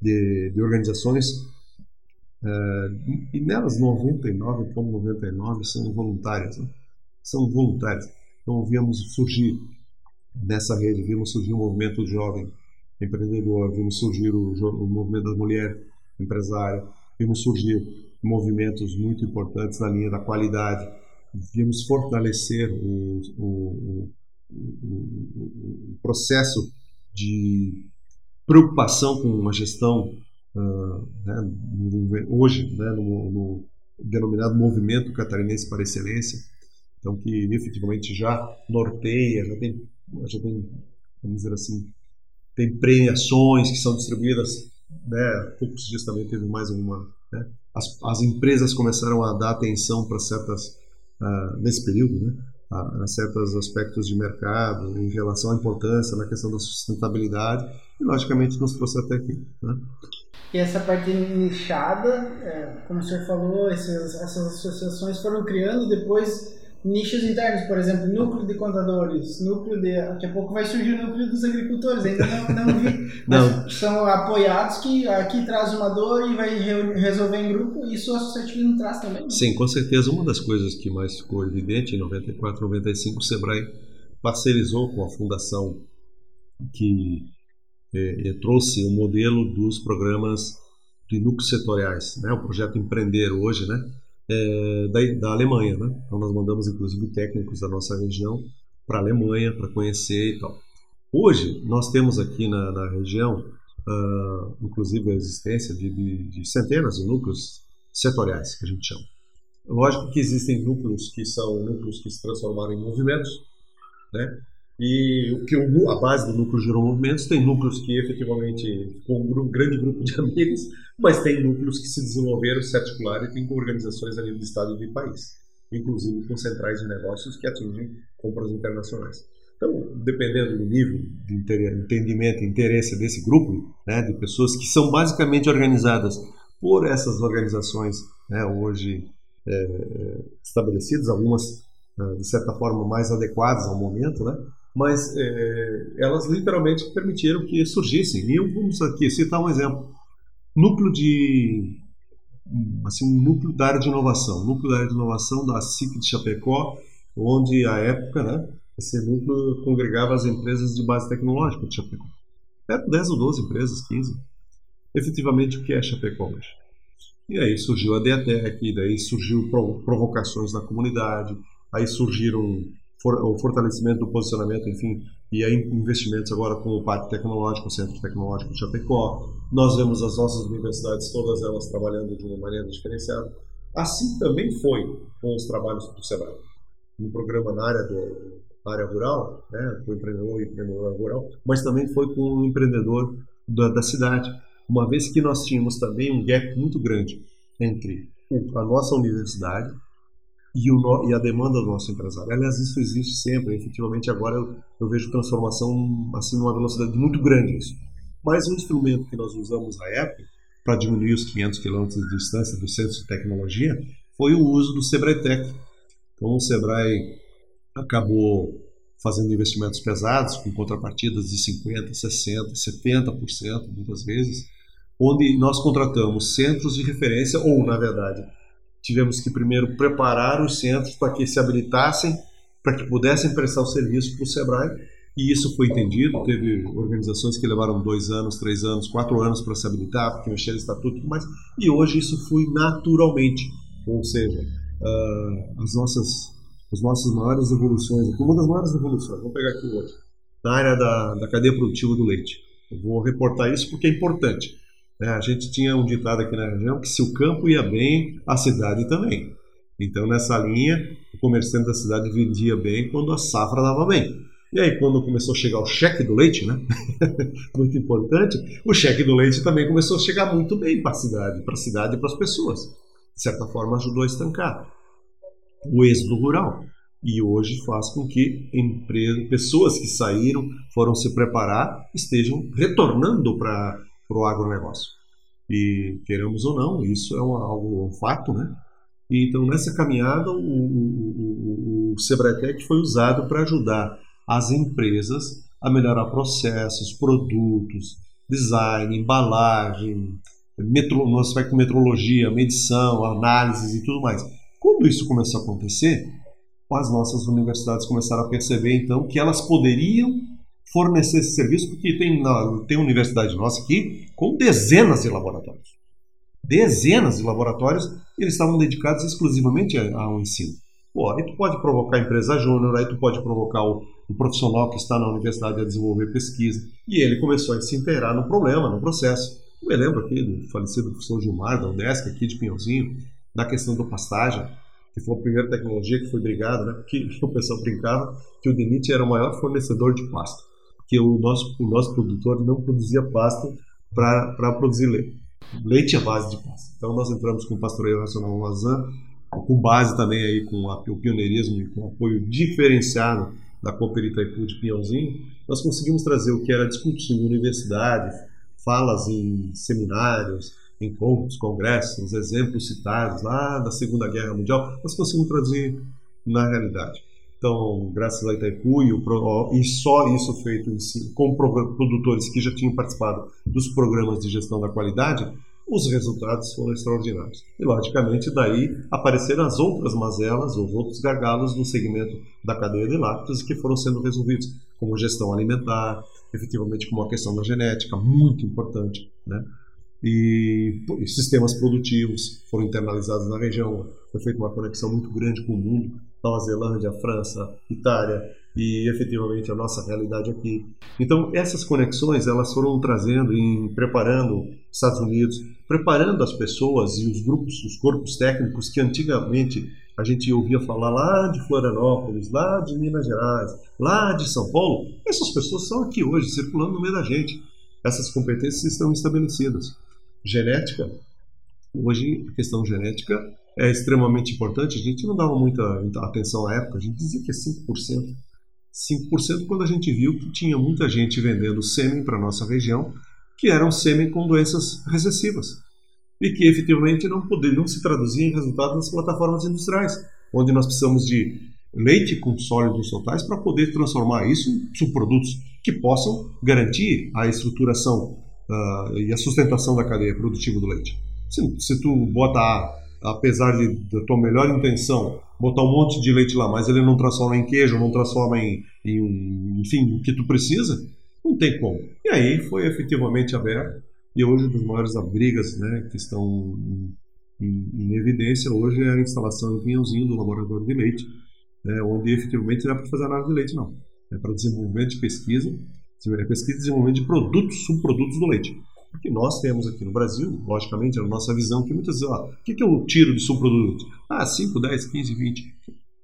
[SPEAKER 1] De, organizações uh, e nelas 99 como 99 são voluntárias, né? são voluntárias. Então vimos surgir nessa rede, vimos surgir o movimento jovem empreendedor, vimos surgir o, o movimento da mulher empresária, vimos surgir movimentos muito importantes na linha da qualidade, devíamos fortalecer o, o, o, o, processo de preocupação com uma gestão uh, né, hoje né, no, no, denominado movimento catarinense para excelência. Então que efetivamente já norteia já tem já tem vamos dizer assim tem premiações que são distribuídas né poucos dias também teve mais uma né, as, as empresas começaram a dar atenção para certas ah, nesse período, né, a, a, certos aspectos de mercado em relação à importância na questão da sustentabilidade e, logicamente, nos trouxe até aqui. Né.
[SPEAKER 2] E essa parte nichada, é, como o senhor falou, essas, essas associações foram criando depois nichos internos, por exemplo, núcleo de contadores, núcleo de. Daqui a pouco vai surgir o núcleo dos agricultores, ainda não, não vi. não. São apoiados que aqui traz uma dor e vai resolver em grupo, e isso o associativismo traz também. Né?
[SPEAKER 1] Sim, com certeza. Uma das coisas que mais ficou evidente em 94, 95, o Sebrae parcerizou com a fundação que é, trouxe o modelo dos programas de núcleos setoriais, né? o projeto Empreender hoje, né? É, da, da Alemanha. Né? Então nós mandamos inclusive técnicos da nossa região para a Alemanha para conhecer e tal. Hoje nós temos aqui na, na região, uh, inclusive a existência de, de, de, centenas de núcleos setoriais que a gente chama. Lógico que existem núcleos que são núcleos que se transformaram em movimentos, né? E o que a base do núcleo gerou movimentos tem núcleos que efetivamente com um grande grupo de amigos, mas tem núcleos que se desenvolveram, se articularam e tem organizações a nível de estado e de país, inclusive com centrais de negócios que atingem compras internacionais. Então, dependendo do nível de entendimento e interesse desse grupo, né, de pessoas que são basicamente organizadas por essas organizações né, hoje é, estabelecidas, algumas de certa forma mais adequadas ao momento, né? Mas é, elas literalmente permitiram que surgissem. E eu vamos aqui citar um exemplo: núcleo de assim um núcleo da área de inovação, núcleo da área de inovação da CIC de Chapecó, onde à época, né, esse núcleo congregava as empresas de base tecnológica de Chapecó. Perto 10 ou 12 empresas, 15. Efetivamente, o que é Chapecó hoje? E aí surgiu a Deatec, daí surgiu provocações da comunidade, aí surgiram for, o fortalecimento do posicionamento, enfim, e aí investimentos agora com o Parque Tecnológico, o Centro Tecnológico de Chapecó. Nós vemos as nossas universidades, todas elas trabalhando de uma maneira diferenciada. Assim também foi com os trabalhos do SEBRAE. Um programa na área, do, área rural, né, com empreendedor e empreendedor rural, mas também foi com o empreendedor da, da cidade. Uma vez que nós tínhamos também um gap muito grande entre a nossa universidade e, o, e a demanda do nosso empresário. Aliás, isso existe sempre. Efetivamente, agora eu, eu vejo transformação assim numa velocidade muito grande. Isso. Mas um instrumento que nós usamos na época para diminuir os 500 quilômetros de distância do centro de tecnologia foi o uso do Sebrae Tech. Então, o Sebrae acabou fazendo investimentos pesados, com contrapartidas de 50%, 60%, 70% muitas vezes, onde nós contratamos centros de referência, ou, na verdade, tivemos que primeiro preparar os centros para que se habilitassem, para que pudessem prestar o serviço para o SEBRAE, e isso foi entendido. Teve organizações que levaram dois anos, três anos, quatro anos para se habilitar, porque mexeram no estatuto e tudo mais, e hoje isso foi naturalmente, ou seja, uh, as nossas as nossas maiores evoluções, uma das maiores evoluções, vamos pegar aqui hoje, na área da, da cadeia produtiva do leite. Eu vou reportar isso porque é importante. É, a gente tinha um ditado aqui na região que se o campo ia bem, a cidade também. Então, nessa linha, o comerciante da cidade vendia bem quando a safra dava bem. E aí, quando começou a chegar o cheque do leite, né? muito importante, o cheque do leite também começou a chegar muito bem para a cidade, para a cidade e para as pessoas. De certa forma, ajudou a estancar o êxodo rural. E hoje faz com que empresas, pessoas que saíram, foram se preparar, estejam retornando para para o agronegócio. E queremos ou não, isso é um, algo, um fato, né? E, então, nessa caminhada, o, o, o, o Sebretec foi usado para ajudar as empresas a melhorar processos, produtos, design, embalagem, metro, vai com metrologia, medição, análises e tudo mais. Quando isso começou a acontecer, as nossas universidades começaram a perceber então que elas poderiam fornecer esse serviço, porque tem, na, tem universidade nossa aqui com dezenas de laboratórios. Dezenas de laboratórios, eles estavam dedicados exclusivamente ao ensino. Pô, aí tu pode provocar a empresa júnior, aí tu pode provocar o, o, profissional que está na universidade a desenvolver pesquisa. E ele começou a se inteirar no problema, no processo. Eu me lembro aqui do falecido professor Gilmar, da UDESC, aqui de Pinhãozinho, na questão do pastagem, que foi a primeira tecnologia que foi brigada, né? Porque o pessoal brincava que o DENIT era o maior fornecedor de pasta que o nosso, o nosso produtor não produzia pasta para produzir leite. Leite é base de pasta. Então nós entramos com o Pastoreio Racional Mazan, com base também aí com a, o pioneirismo e com o apoio diferenciado da Cooper Itaipu de Pinhãozinho, nós conseguimos trazer o que era discutido em universidades, falas em seminários, encontros, congressos, exemplos citados lá da Segunda Guerra Mundial, nós conseguimos trazer na realidade. Então, graças a Itaipu e, e só isso feito com produtores que já tinham participado dos programas de gestão da qualidade, os resultados foram extraordinários. E, logicamente, daí apareceram as outras mazelas, os outros gargalos no segmento da cadeia de lácteos que foram sendo resolvidos, como gestão alimentar, efetivamente como a questão da genética, muito importante, né? E, sistemas produtivos foram internalizados na região, foi feita uma conexão muito grande com o mundo, Nova Zelândia, França, Itália, e efetivamente a nossa realidade aqui. Então essas conexões elas foram trazendo e preparando Estados Unidos, preparando as pessoas e os grupos, os corpos técnicos que antigamente a gente ouvia falar lá de Florianópolis, lá de Minas Gerais, lá de São Paulo. Essas pessoas estão aqui hoje, circulando no meio da gente. Essas competências estão estabelecidas. Genética, hoje a questão genética é extremamente importante. A gente não dava muita atenção à época, a gente dizia que é 5%. 5% quando a gente viu que tinha muita gente vendendo sêmen para a nossa região, que eram sêmen com doenças recessivas e que efetivamente não poderiam se traduzir em resultados nas plataformas industriais, onde nós precisamos de leite com sólidos soltais para poder transformar isso em subprodutos que possam garantir a estruturação uh, e a sustentação da cadeia produtiva do leite. Se, se tu bota, apesar de, da tua melhor intenção, botar um monte de leite lá, mas ele não transforma em queijo, não transforma em, em enfim, o que tu precisa, não tem como. E aí foi efetivamente aberto, e hoje das maiores abrigas né, que estão em, em, em, evidência hoje é a instalação em Pinhãozinho do laboratório de leite, né, onde efetivamente não é para fazer análise de leite, não. É para desenvolvimento de pesquisa, pesquisa e desenvolvimento de produtos, subprodutos do leite que nós temos aqui no Brasil, logicamente, a nossa visão, que muitas vezes, o que, que eu tiro de subproduto? Ah, 5, 10, 15, 20.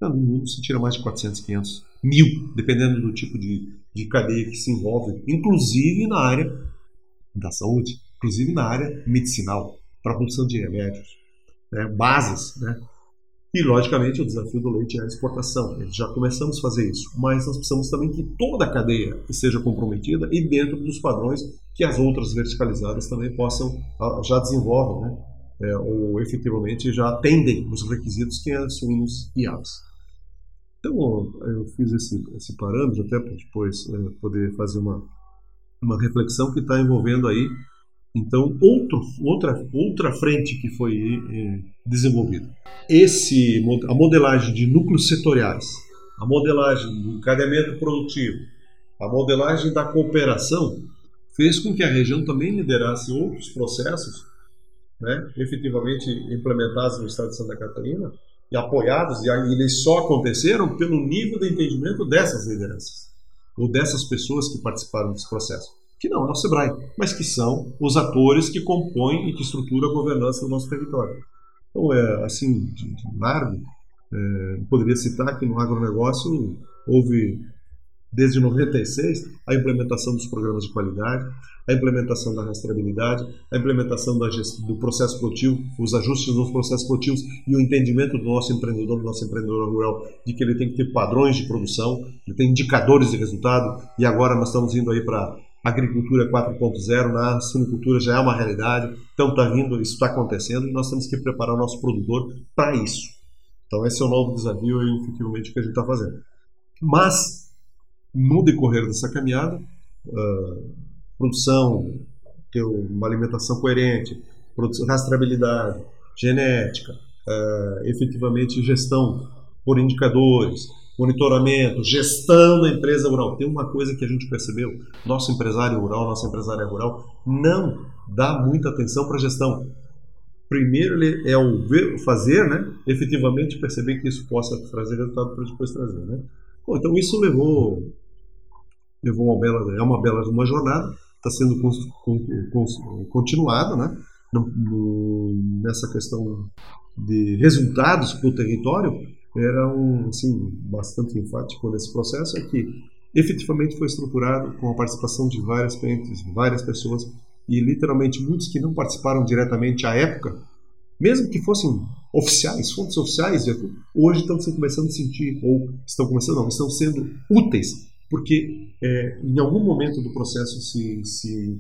[SPEAKER 1] No mundo se tira mais de 400, 500, mil, dependendo do tipo de, de cadeia que se envolve, inclusive na área da saúde, inclusive na área medicinal, para a produção de remédios, né, bases, né, e, logicamente, o desafio do leite é a exportação. Já começamos a fazer isso, mas nós precisamos também que toda a cadeia seja comprometida e dentro dos padrões que as outras verticalizadas também possam, ah, já desenvolvem, né? É, ou efetivamente já atendem os requisitos que é suínos e aves. Então, eu fiz esse, esse parâmetro até para depois é, poder fazer uma, uma reflexão que está envolvendo aí então, outro, outra, outra frente que foi é, desenvolvida. Esse, a modelagem de núcleos setoriais, a modelagem do encadeamento produtivo, a modelagem da cooperação, fez com que a região também liderasse outros processos, né, efetivamente implementados no estado de Santa Catarina e apoiados, e eles só aconteceram pelo nível de entendimento dessas lideranças, ou dessas pessoas que participaram desse processo que não é o SEBRAE, mas que são os atores que compõem e que estruturam a governança do nosso território. Então, é, assim, de, de largo, é, poderia citar que no agronegócio houve, desde 96, a implementação dos programas de qualidade, a implementação da rastreabilidade, a implementação da do processo produtivo, os ajustes nos processos produtivos e o entendimento do nosso empreendedor, do nosso empreendedor rural, de que ele tem que ter padrões de produção, ele tem indicadores de resultado, e agora nós estamos indo aí para agricultura 4.0, na suinicultura já é uma realidade, então está vindo, isso está acontecendo e nós temos que preparar o nosso produtor para isso. Então esse é o novo desafio e efetivamente que a gente está fazendo. Mas no decorrer dessa caminhada, uh, produção, ter uma alimentação coerente, rastreabilidade, genética, uh, efetivamente gestão por indicadores, monitoramento, gestão da empresa rural. Tem uma coisa que a gente percebeu: nosso empresário rural, nossa empresária rural não dá muita atenção para a gestão. Primeiro ele é o ver, fazer, né? Efetivamente perceber que isso possa trazer resultado para depois trazer, né? Bom, então isso levou levou uma bela é uma bela uma jornada está sendo continuada, né? Nessa questão de resultados para o território era um, assim, bastante enfático nesse processo é que efetivamente foi estruturado com a participação de várias frentes, várias pessoas e literalmente muitos que não participaram diretamente à época, mesmo que fossem oficiais, fontes oficiais, hoje estão começando a sentir, ou estão começando, não, estão sendo úteis, porque é, em algum momento do processo se, se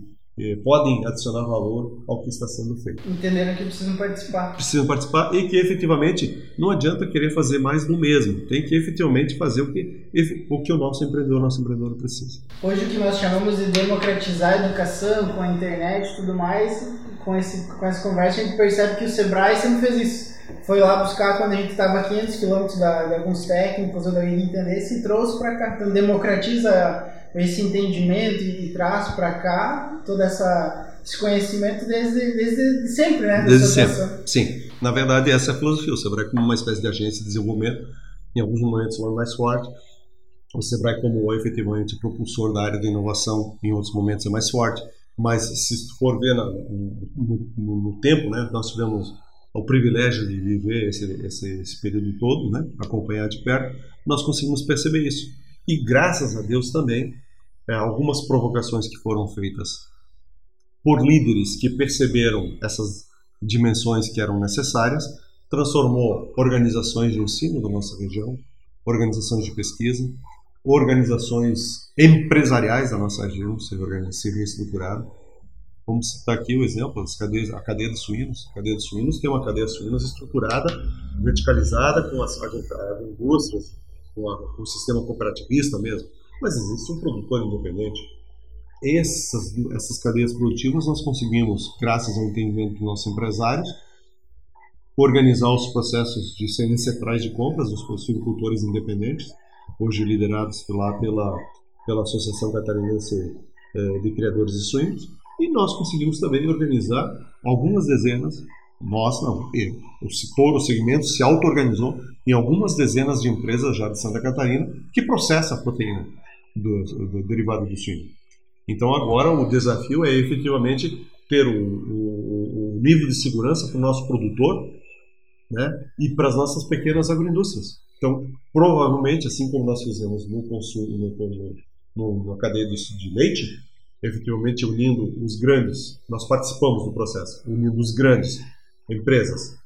[SPEAKER 1] podem adicionar valor ao que está sendo feito.
[SPEAKER 2] Entenderam que precisam participar.
[SPEAKER 1] Precisam participar e que efetivamente não adianta querer fazer mais do mesmo. Tem que efetivamente fazer o que o, que o nosso empreendedor, nosso empreendedor precisa.
[SPEAKER 2] Hoje o que nós chamamos de democratizar a educação com a internet e tudo mais, com, esse, com essa conversa a gente percebe que o Sebrae sempre fez isso. Foi lá buscar quando a gente estava a 500 quilômetros de alguns técnicos ou da entender e trouxe para cá. Então democratiza esse entendimento e traz para cá todo essa, esse conhecimento desde, desde sempre, né?
[SPEAKER 1] Desde sempre, sim. Na verdade, essa é a filosofia. O Sebrae como uma espécie de agência de desenvolvimento, em alguns momentos lá mais forte. O Sebrae como efetivamente propulsor da área da inovação, em outros momentos é mais forte. Mas se for ver no, no, no tempo, né, nós tivemos o privilégio de viver esse, esse, esse período todo, né, acompanhar de perto, nós conseguimos perceber isso. E graças a Deus também, é, algumas provocações que foram feitas por líderes que perceberam essas dimensões que eram necessárias, transformou organizações de ensino da nossa região, organizações de pesquisa, organizações empresariais da nossa região se reestruturaram. Vamos citar aqui o exemplo, as cadeias, a cadeia de suínos. A cadeia de suínos tem uma cadeia de suínos estruturada, verticalizada, com as, as indústrias, com, a, com o sistema cooperativista mesmo, mas existe um produtor independente. Essas, essas cadeias produtivas nós conseguimos, graças ao entendimento dos nossos empresários, organizar os processos de serem centrais de compras dos agricultores independentes, hoje liderados lá pela, pela Associação Catarinense eh, de Criadores de Suínos, e nós conseguimos também organizar algumas dezenas nós não. O setor, o segmento se auto-organizou em algumas dezenas de empresas já de Santa Catarina que processa a proteína do, do derivado do suíno. Então agora o desafio é efetivamente ter o, o, o nível de segurança para o nosso produtor né, e para as nossas pequenas agroindústrias. Então, provavelmente, assim como nós fizemos no consumo, no, no, na cadeia de, de leite, efetivamente unindo os grandes, nós participamos do processo, unindo os grandes empresas,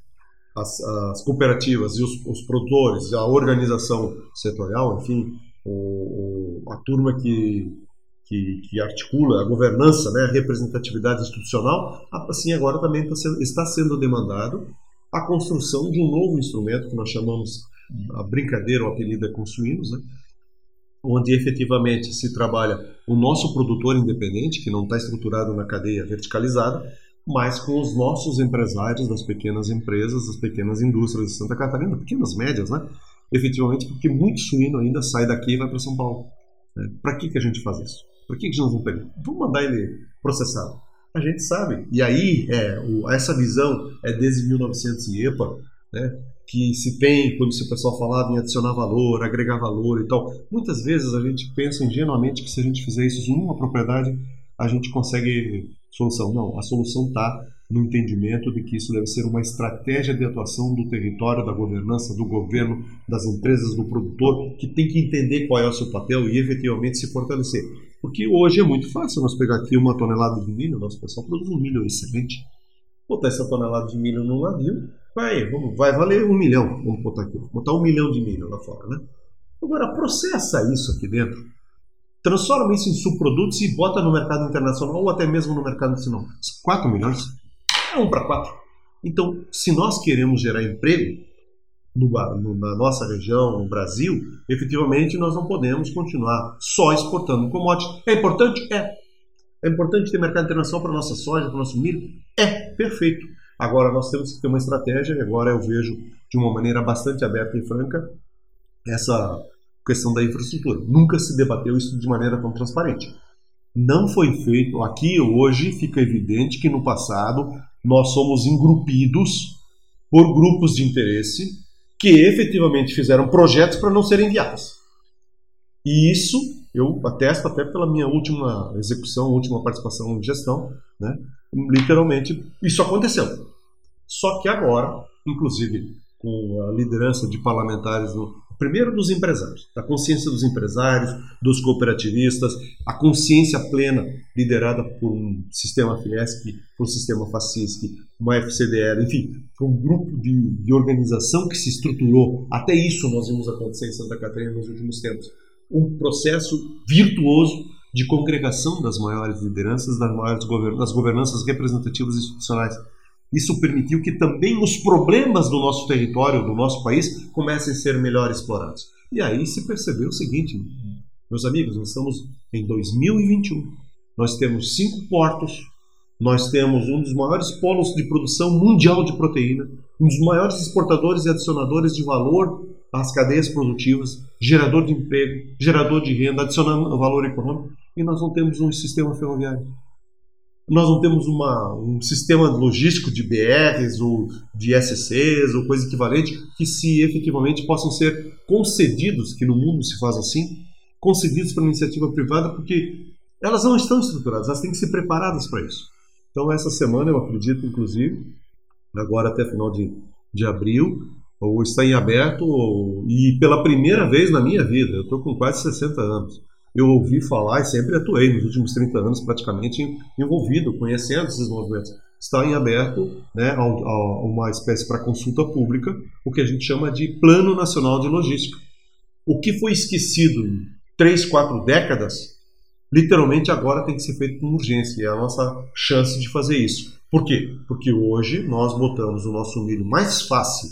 [SPEAKER 1] as, as cooperativas e os, os, produtores, a organização setorial, enfim, o, o, a turma que, que, que, articula a governança, né, a representatividade institucional, assim agora também está sendo, está sendo demandado a construção de um novo instrumento que nós chamamos a brincadeira, o apelido é com suínos, né, onde efetivamente se trabalha o nosso produtor independente, que não está estruturado na cadeia verticalizada, mas com os nossos empresários das pequenas empresas, das pequenas indústrias de Santa Catarina, pequenas, médias, né? Efetivamente, porque muito suíno ainda sai daqui e vai para São Paulo. Né? Para que, que a gente faz isso? Para que, que nós vamos pegar? Vamos mandar ele processado. A gente sabe. E aí, é, o, essa visão é desde 1900 e EPA, né? que se tem, quando o pessoal falava em adicionar valor, agregar valor e tal. Muitas vezes a gente pensa ingenuamente que se a gente fizer isso em uma propriedade, a gente consegue solução. Não, a solução está no entendimento de que isso deve ser uma estratégia de atuação do território, da governança, do governo, das empresas, do produtor, que tem que entender qual é o seu papel e efetivamente se fortalecer. Porque hoje é muito fácil nós pegar aqui uma tonelada de milho, nosso pessoal produz um milho excelente, botar essa tonelada de milho num navio, vai, vamos, vai valer um milhão, vamos botar aqui, botar um milhão de milho lá fora, né? Agora, processa isso aqui dentro, transforma isso em subprodutos e bota no mercado internacional ou até mesmo no mercado nacional. 4 milhões é um para quatro. Então, se nós queremos gerar emprego no, no, na nossa região, no Brasil, efetivamente nós não podemos continuar só exportando commodities. É importante? É. É importante ter mercado internacional para nossa soja, para nosso milho? É, perfeito. Agora nós temos que ter uma estratégia, e agora eu vejo de uma maneira bastante aberta e franca essa questão da infraestrutura. Nunca se debateu isso de maneira tão transparente. Não foi feito. Aqui hoje fica evidente que no passado nós somos engrupidos por grupos de interesse que efetivamente fizeram projetos para não serem enviados. E isso eu atesto até pela minha última execução, última participação em gestão, né? literalmente isso aconteceu. Só que agora, inclusive com a liderança de parlamentares no, primeiro dos empresários, da consciência dos empresários, dos cooperativistas, a consciência plena liderada por um sistema Fiesc, por um sistema FACISC, uma FCDL, enfim, por um grupo de, de organização que se estruturou. Até isso nós vimos acontecer em Santa Catarina nos últimos tempos. Um processo virtuoso de congregação das maiores lideranças, das maiores govern das governanças representativas institucionais. Isso permitiu que também os problemas do nosso território, do nosso país, comecem a ser melhor explorados. E aí se percebeu o seguinte, meus amigos, nós estamos em 2021. Nós temos cinco portos, nós temos um dos maiores polos de produção mundial de proteína, um dos maiores exportadores e adicionadores de valor às cadeias produtivas, gerador de emprego, gerador de renda, adicionando valor econômico, e nós não temos um sistema ferroviário. Nós não temos uma, um sistema logístico de BRs ou de SCs ou coisa equivalente que se efetivamente possam ser concedidos, que no mundo se faz assim, concedidos para iniciativa privada, porque elas não estão estruturadas, elas têm que ser preparadas para isso. Então, essa semana, eu acredito, inclusive, agora até final de, de abril, ou está em aberto, ou, e pela primeira vez na minha vida, eu estou com quase 60 anos, eu ouvi falar e sempre atuei nos últimos 30 anos praticamente envolvido, conhecendo esses movimentos. Está em aberto né, a, a uma espécie para consulta pública, o que a gente chama de Plano Nacional de Logística. O que foi esquecido em três, quatro décadas, literalmente agora tem que ser feito com urgência, e é a nossa chance de fazer isso. Por quê? Porque hoje nós botamos o nosso milho mais fácil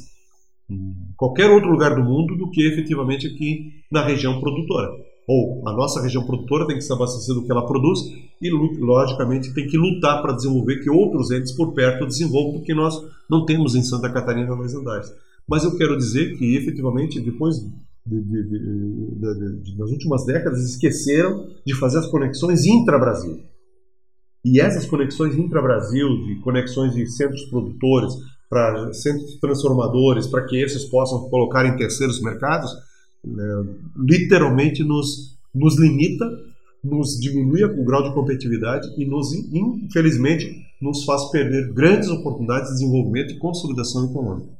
[SPEAKER 1] em qualquer outro lugar do mundo do que efetivamente aqui na região produtora ou a nossa região produtora tem que se abastecer do que ela produz e, logicamente, tem que lutar para desenvolver que outros entes por perto desenvolvam, porque nós não temos em Santa Catarina mais andares. Mas eu quero dizer que, efetivamente, depois de, de, de, das últimas décadas, esqueceram de fazer as conexões intra-Brasil. E essas conexões intra-Brasil, de conexões de centros produtores, para centros transformadores, para que esses possam colocar em terceiros mercados, né, literalmente nos, nos limita, nos diminui o grau de competitividade e nos, infelizmente, nos faz perder grandes oportunidades de desenvolvimento e consolidação econômica.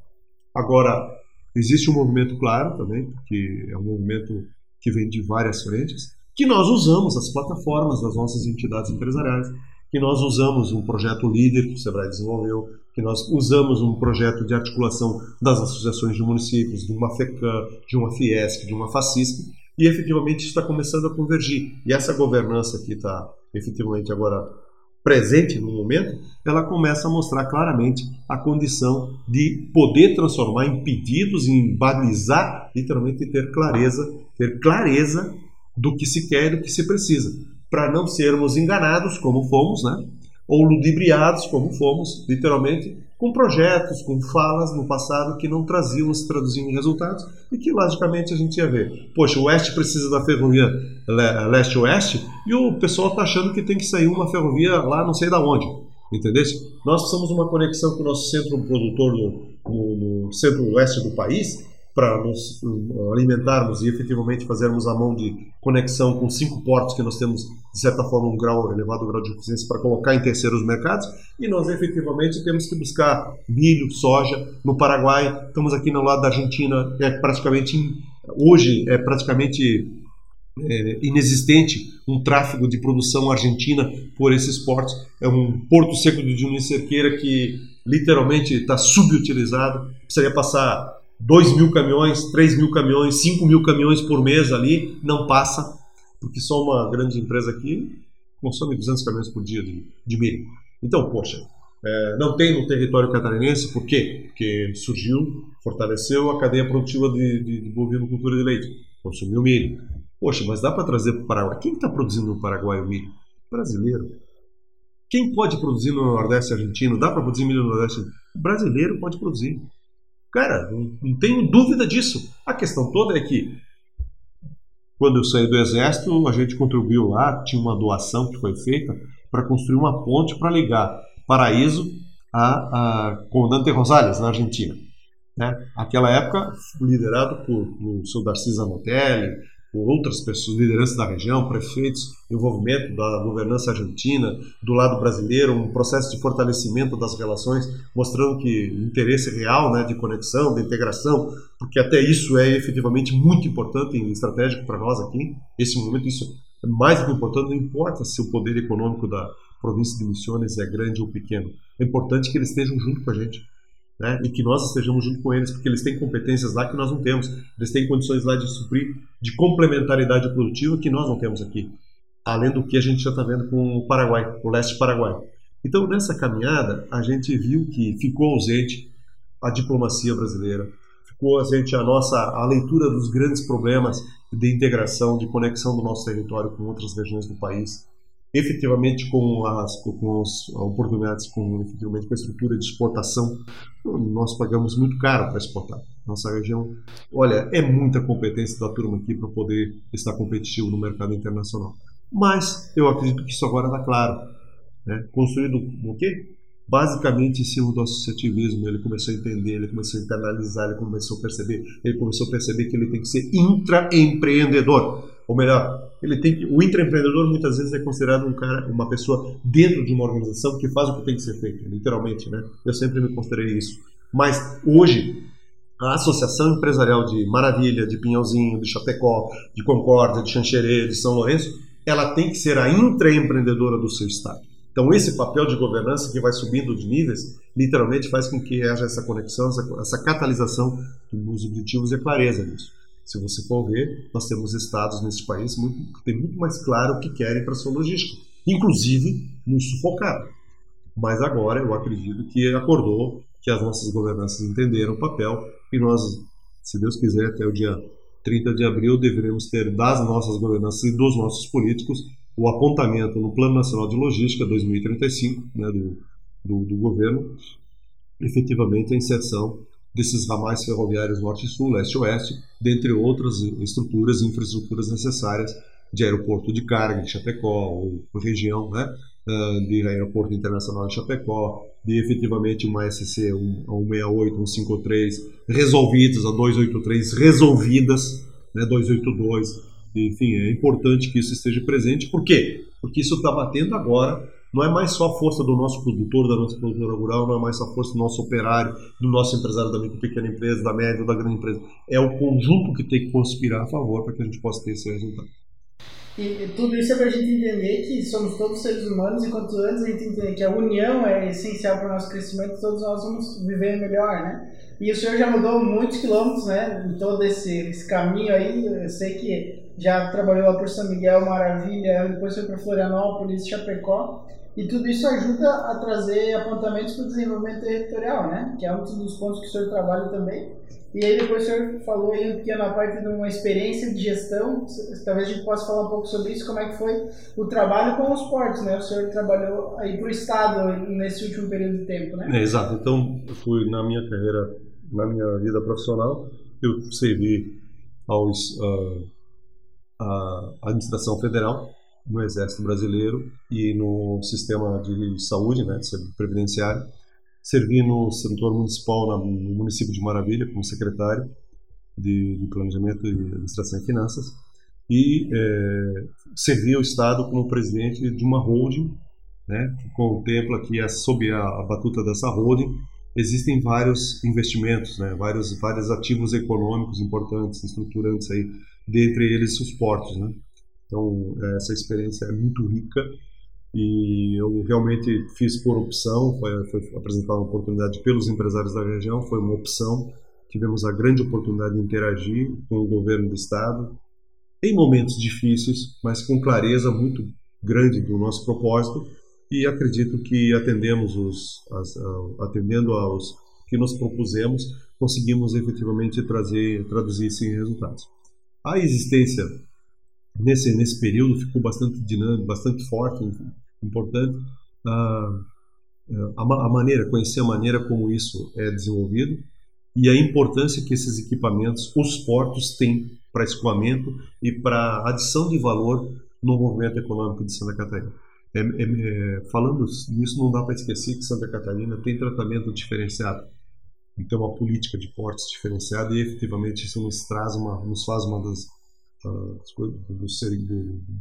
[SPEAKER 1] Agora, existe um movimento claro também, porque é um movimento que vem de várias frentes, que nós usamos as plataformas das nossas entidades empresariais, que nós usamos um projeto líder que o Sebrae desenvolveu, que nós usamos um projeto de articulação das associações de municípios, de uma FECAM, de uma Fiesc, de uma FACISC, e efetivamente está começando a convergir. E essa governança que está efetivamente agora presente no momento, ela começa a mostrar claramente a condição de poder transformar em pedidos, em balizar, literalmente ter clareza, ter clareza do que se quer e do que se precisa, para não sermos enganados como fomos, né? Ou ludibriados, como fomos, literalmente, com projetos, com falas no passado que não traziam, se traduziam em resultados e que, logicamente, a gente ia ver. Poxa, o Oeste precisa da ferrovia leste-oeste e o pessoal está achando que tem que sair uma ferrovia lá não sei da onde. Entendeu? Nós precisamos uma conexão com o nosso centro produtor no, no, no centro-oeste do país para nos alimentarmos e efetivamente fazermos a mão de conexão com cinco portos que nós temos, de certa forma, um grau elevado grau de eficiência para colocar em terceiros mercados, e nós efetivamente temos que buscar milho, soja no Paraguai, estamos aqui no lado da Argentina, é praticamente hoje é praticamente é, inexistente um tráfego de produção argentina por esses portos. É um porto seco de Juninho Cerqueira que literalmente está subutilizado, precisaria passar 2 mil caminhões, 3 mil caminhões, 5 mil caminhões por mês ali, não passa, porque só uma grande empresa aqui consome 200 caminhões por dia de, de milho. Então, poxa, é, não tem no território catarinense, por quê? Porque surgiu, fortaleceu a cadeia produtiva de, de, de bovinocultura de leite, consumiu milho. Poxa, mas dá para trazer para o Paraguai? Quem está produzindo no Paraguai o milho? Brasileiro. Quem pode produzir no Nordeste argentino? Dá para produzir milho no Nordeste? Brasileiro pode produzir. Cara, não, tenho dúvida disso. A questão toda é que quando eu saí do exército, a gente contribuiu lá, tinha uma doação que foi feita para construir uma ponte para ligar Paraíso a, a Comandante Rosales, na Argentina. Né? Aquela época, liderado por, por o seu Darcy Zanotelli, outras pessoas, lideranças da região, prefeitos, envolvimento da governança argentina, do lado brasileiro, um processo de fortalecimento das relações, mostrando que interesse real né, de conexão, de integração, porque até isso é efetivamente muito importante e estratégico para nós aqui. Esse momento, isso é mais do que importante, não importa se o poder econômico da província de Missões é grande ou pequeno, é importante que eles estejam junto com a gente né? e que nós estejamos junto com eles, porque eles têm competências lá que nós não temos, eles têm condições lá de suprir de complementaridade produtiva que nós não temos aqui. além do que a gente já está vendo com o Paraguai, o leste Paraguai. Então, nessa caminhada, a gente viu que ficou ausente a diplomacia brasileira, ficou ausente a nossa a leitura dos grandes problemas de integração, de conexão do nosso território com outras regiões do país, efetivamente com as, com as oportunidades, com efetivamente com a estrutura de exportação, nós pagamos muito caro para exportar. Nossa região, olha, é muita competência da turma aqui para poder estar competitivo no mercado internacional. Mas eu acredito que isso agora está claro. Né? Construído o quê? Basicamente em cima do associativismo. Ele começou a entender, ele começou a internalizar, ele começou a perceber, ele começou a perceber que ele tem que ser intraempreendedor. Ou melhor, ele tem que, o intraempreendedor muitas vezes é considerado um cara, uma pessoa dentro de uma organização que faz o que tem que ser feito, literalmente, né? Eu sempre me considerei isso. Mas hoje a Associação Empresarial de Maravilha, de Pinhalzinho, de Chapecó, de Concórdia, de Xanxerê, de São Lourenço, ela tem que ser a intraempreendedora do seu estado. Então, esse papel de governança que vai subindo de níveis, literalmente faz com que haja essa conexão, essa, essa catalisação dos objetivos e clareza nisso. Se você for ver, nós temos estados nesse país muito, que têm muito mais claro o que querem para sua logística, inclusive nos sufocaram. Mas agora eu acredito que acordou, que as nossas governanças entenderam o papel e nós, se Deus quiser, até o dia 30 de abril deveremos ter das nossas governanças e dos nossos políticos o apontamento no Plano Nacional de Logística 2035 né, do, do, do governo, efetivamente a inserção desses ramais ferroviários norte sul, leste oeste, dentre outras estruturas e infraestruturas necessárias de aeroporto de carga de Chapecó ou região, né, ah, de aeroporto internacional de Chapecó, de efetivamente uma SC 168, 153 resolvidas, a 283 resolvidas, né, 282, enfim, é importante que isso esteja presente. Por quê? Porque isso está batendo agora. Não é mais só a força do nosso produtor, da nossa produtora rural, não é mais só a força do nosso operário, do nosso empresário da micro pequena empresa, da média ou da grande empresa. É o conjunto que tem que conspirar a favor para que a gente possa ter esse resultado.
[SPEAKER 2] E tudo isso é para a gente entender que somos todos seres humanos e quanto antes a gente entender que a união é essencial para o nosso crescimento, todos nós vamos viver melhor, né? E o senhor já mudou muitos quilômetros, né? Em todo esse, esse caminho aí. Eu sei que já trabalhou lá por São Miguel, Maravilha, depois foi para Florianópolis, Chapecó. E tudo isso ajuda a trazer apontamentos para o desenvolvimento territorial, né? Que é um dos pontos que o senhor trabalha também. E aí depois o senhor falou aí é na parte de uma experiência de gestão, talvez a gente possa falar um pouco sobre isso, como é que foi o trabalho com os portos, né? O senhor trabalhou aí para o Estado nesse último período de tempo, né?
[SPEAKER 1] É, exato. Então, eu fui na minha carreira, na minha vida profissional, eu servi aos, uh, à administração federal, no Exército Brasileiro e no sistema de saúde, né, de previdenciário. Servi no setor municipal no município de Maravilha como secretário de, Planejamento e Administração e Finanças e é, servi o Estado como presidente de uma holding, né, que contempla que sob a, a batuta dessa holding existem vários investimentos, né, vários vários ativos econômicos importantes, estruturantes aí, dentre eles os portos, né. Então, essa experiência é muito rica e eu realmente fiz por opção, foi, foi apresentada uma oportunidade pelos empresários da região, foi uma opção. Tivemos a grande oportunidade de interagir com o governo do estado em momentos difíceis, mas com clareza muito grande do nosso propósito e acredito que atendemos os, as, atendendo aos que nos propusemos, conseguimos efetivamente trazer, traduzir isso em resultados. A existência nesse nesse período ficou bastante dinâmico, bastante forte, importante. A, a, a maneira, conhecer a maneira como isso é desenvolvido e a importância que esses equipamentos, os portos têm para escoamento e para adição de valor no movimento econômico de Santa Catarina. É, é, é, falando nisso, não dá para esquecer que Santa Catarina tem tratamento diferenciado. Então, uma política de portos diferenciada e efetivamente isso nos traz uma, nos faz uma das do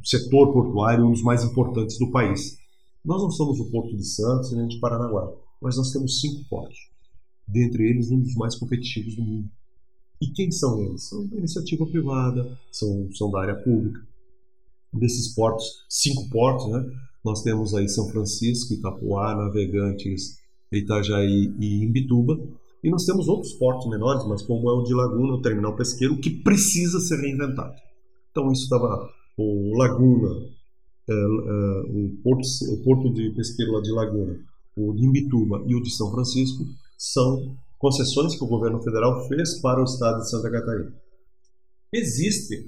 [SPEAKER 1] setor portuário, um dos mais importantes do país. Nós não somos o Porto de Santos nem de Paranaguá, mas nós temos cinco portos, dentre eles um dos mais competitivos do mundo. E quem são eles? São da iniciativa privada, são, são da área pública. Desses portos, cinco portos, né? nós temos aí São Francisco, Itapuá, Navegantes, Itajaí e Imbituba, e nós temos outros portos menores, mas como é o de Laguna, o terminal pesqueiro, que precisa ser reinventado. Então isso estava o Laguna é, é, o, porto, o porto de pesqueiro lá de Laguna, o de Imbituba e o de São Francisco são concessões que o governo federal fez para o estado de Santa Catarina. Existem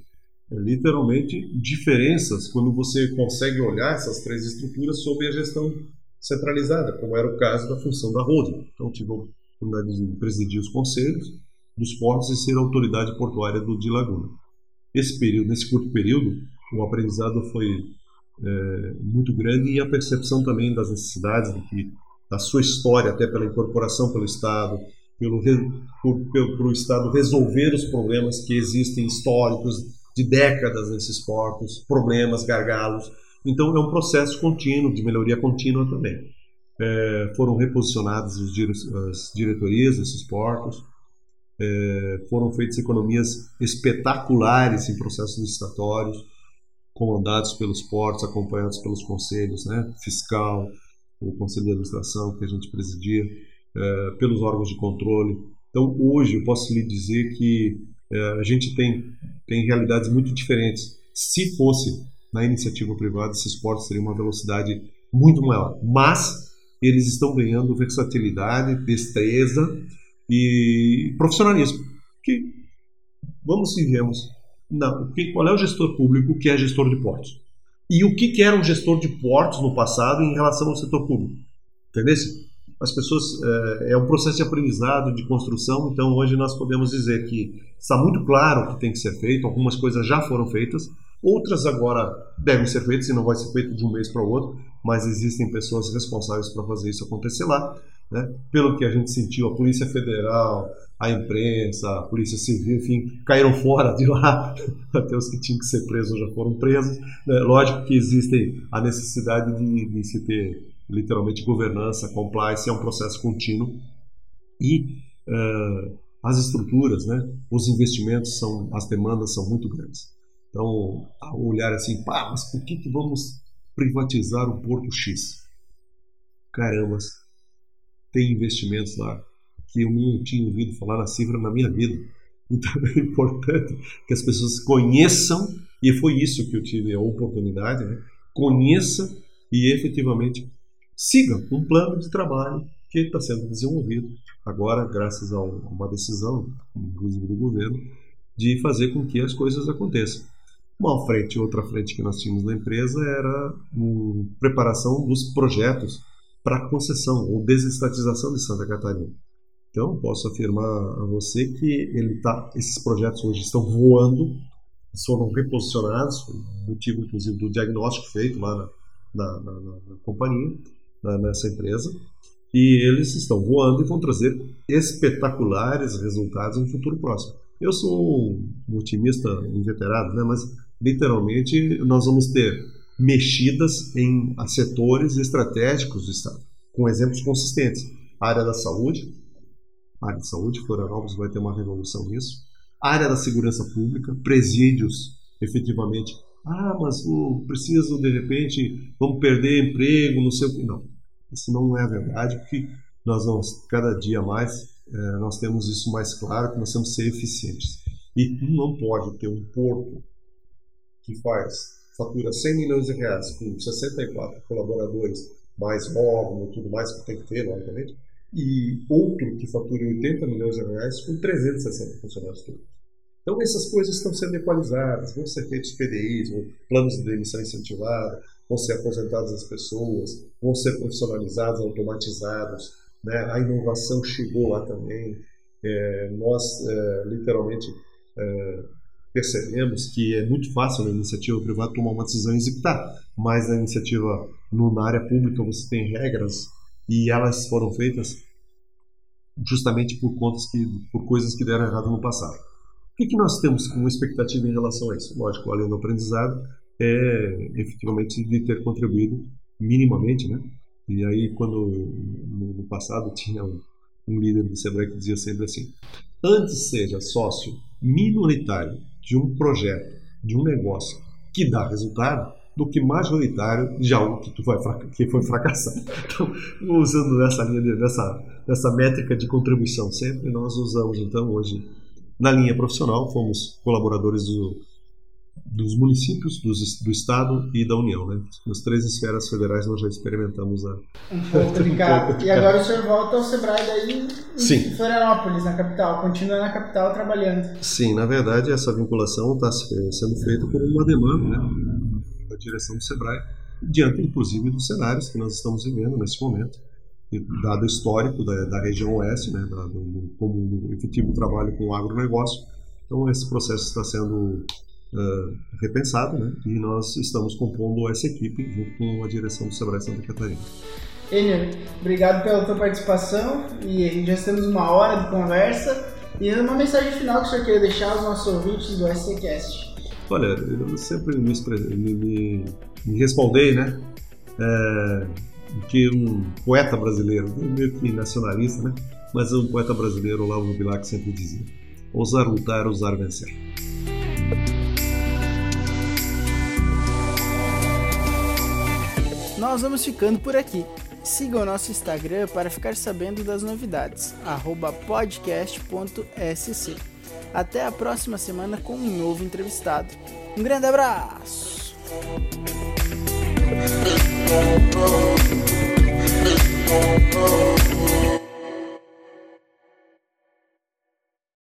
[SPEAKER 1] é, literalmente diferenças quando você consegue olhar essas três estruturas sob a gestão centralizada, como era o caso da função da holding. Então, tive a oportunidade de presidir os conselhos dos portos e ser a autoridade portuária do de Laguna. Esse período, nesse curto período, o aprendizado foi é, muito grande e a percepção também das necessidades de que da sua história, até pela incorporação pelo Estado, pelo, por, pelo, pelo Estado resolver os problemas que existem históricos de décadas nesses portos, problemas, gargalos. Então é um processo contínuo, de melhoria contínua também. É, foram reposicionadas as diretorias desses portos, foram feitas economias espetaculares em processos licitatórios, comandados pelos portos, acompanhados pelos conselhos, né, fiscal, o conselho de administração que a gente presidia, é, pelos órgãos de controle. Então, hoje, eu posso lhe dizer que é, a gente tem, tem realidades muito diferentes. Se fosse na iniciativa privada, esses portos teriam uma velocidade muito maior. Mas eles estão ganhando versatilidade, destreza e profissionalismo. Que, vamos e vemos. Não, qual é o gestor público que é gestor de portos? E o que, que era um gestor de portos no passado em relação ao setor público? Entendeu? As pessoas é, é um processo de aprendizado, de construção. Então hoje nós podemos dizer que está muito claro o que tem que ser feito. Algumas coisas já foram feitas, outras agora devem ser feitas e não vai ser feito de um mês para o outro. Mas existem pessoas responsáveis para fazer isso acontecer lá. Né? Pelo que a gente sentiu, a Polícia Federal, a imprensa, a Polícia Civil, enfim, caíram fora de lá. Até os que tinham que ser presos já foram presos. Né? Lógico que existe a necessidade de, de se ter literalmente governança, compliance, é um processo contínuo. E uh, as estruturas, né? os investimentos, são, as demandas são muito grandes. Então, ao olhar assim, pá, mas por que, que vamos privatizar o Porto X? Caramba, tem investimentos lá que eu não tinha ouvido falar na cifra na minha vida. Então é importante que as pessoas conheçam, e foi isso que eu tive a oportunidade, né? conheça e efetivamente siga um plano de trabalho que está sendo desenvolvido agora, graças a uma decisão, inclusive do governo, de fazer com que as coisas aconteçam. Uma frente, outra frente que nós tínhamos na empresa era a preparação dos projetos para concessão ou desestatização de Santa Catarina. Então, posso afirmar a você que ele tá, esses projetos hoje estão voando, foram reposicionados, motivo inclusive do diagnóstico feito lá na, na, na, na companhia, nessa empresa, e eles estão voando e vão trazer espetaculares resultados no futuro próximo. Eu sou um otimista inveterado, né? mas literalmente nós vamos ter mexidas em setores estratégicos do Estado, com exemplos consistentes. A área da saúde, a área de saúde, Florianópolis vai ter uma revolução nisso. A área da segurança pública, presídios, efetivamente. Ah, mas oh, preciso, de repente, vamos perder emprego, não sei o que. Não, isso não é verdade, porque nós vamos, cada dia mais, é, nós temos isso mais claro, que nós temos que ser eficientes. E não pode ter um porto que faz, fatura 100 milhões de reais com 64 colaboradores, mais órgão, tudo mais que tem que ter, logicamente, e outro que fatura 80 milhões de reais com 360 funcionários públicos. Então, essas coisas estão sendo equalizadas, vão ser feitos PDIs, planos de demissão incentivada, vão ser aposentadas as pessoas, vão ser profissionalizados, automatizados. Né? A inovação chegou lá também. É, nós, é, literalmente, é, percebemos que é muito fácil na iniciativa privada tomar uma decisão e executar, mas na iniciativa no, na área pública você tem regras e elas foram feitas justamente por contas que por coisas que deram errado no passado. O que, que nós temos como expectativa em relação a isso? Lógico, além do aprendizado, é efetivamente de ter contribuído minimamente, né? E aí, quando no passado tinha um, um líder do Sebrae que dizia sempre assim: antes seja sócio minoritário de um projeto, de um negócio que dá resultado, do que majoritário de algo que, tu vai, que foi fracassado. Então, usando essa linha, dessa, dessa métrica de contribuição sempre, nós usamos então hoje na linha profissional, fomos colaboradores do, dos municípios, dos, do Estado e da União. Né? Nas três esferas federais nós já experimentamos a...
[SPEAKER 2] Um pouco de cada. E agora o senhor volta ao Sebrae daí
[SPEAKER 1] Sim.
[SPEAKER 2] em Florianópolis, na capital. Continua na capital trabalhando.
[SPEAKER 1] Sim, na verdade essa vinculação está sendo feita por uma demanda né, da direção do Sebrae, diante inclusive dos cenários que nós estamos vivendo nesse momento, e dado histórico da, da região oeste, né, da, do, como efetivo trabalho com o agronegócio. Então esse processo está sendo uh, repensado, né? E nós estamos compondo essa equipe junto com a direção do Sebrae Santa Catarina.
[SPEAKER 2] Enio, obrigado pela tua participação e já temos uma hora de conversa. E uma mensagem final que o senhor queria deixar aos nossos ouvintes do SCCast.
[SPEAKER 1] Olha, eu sempre me, me, me, respondei, né? É, que um poeta brasileiro, meio que nacionalista, né? Mas um poeta brasileiro, lá o Bilac sempre dizia: ousar lutar, ousar vencer.
[SPEAKER 2] Nós vamos ficando por aqui. Siga o nosso Instagram para ficar sabendo das novidades, podcast.sc. Até a próxima semana com um novo entrevistado. Um grande abraço!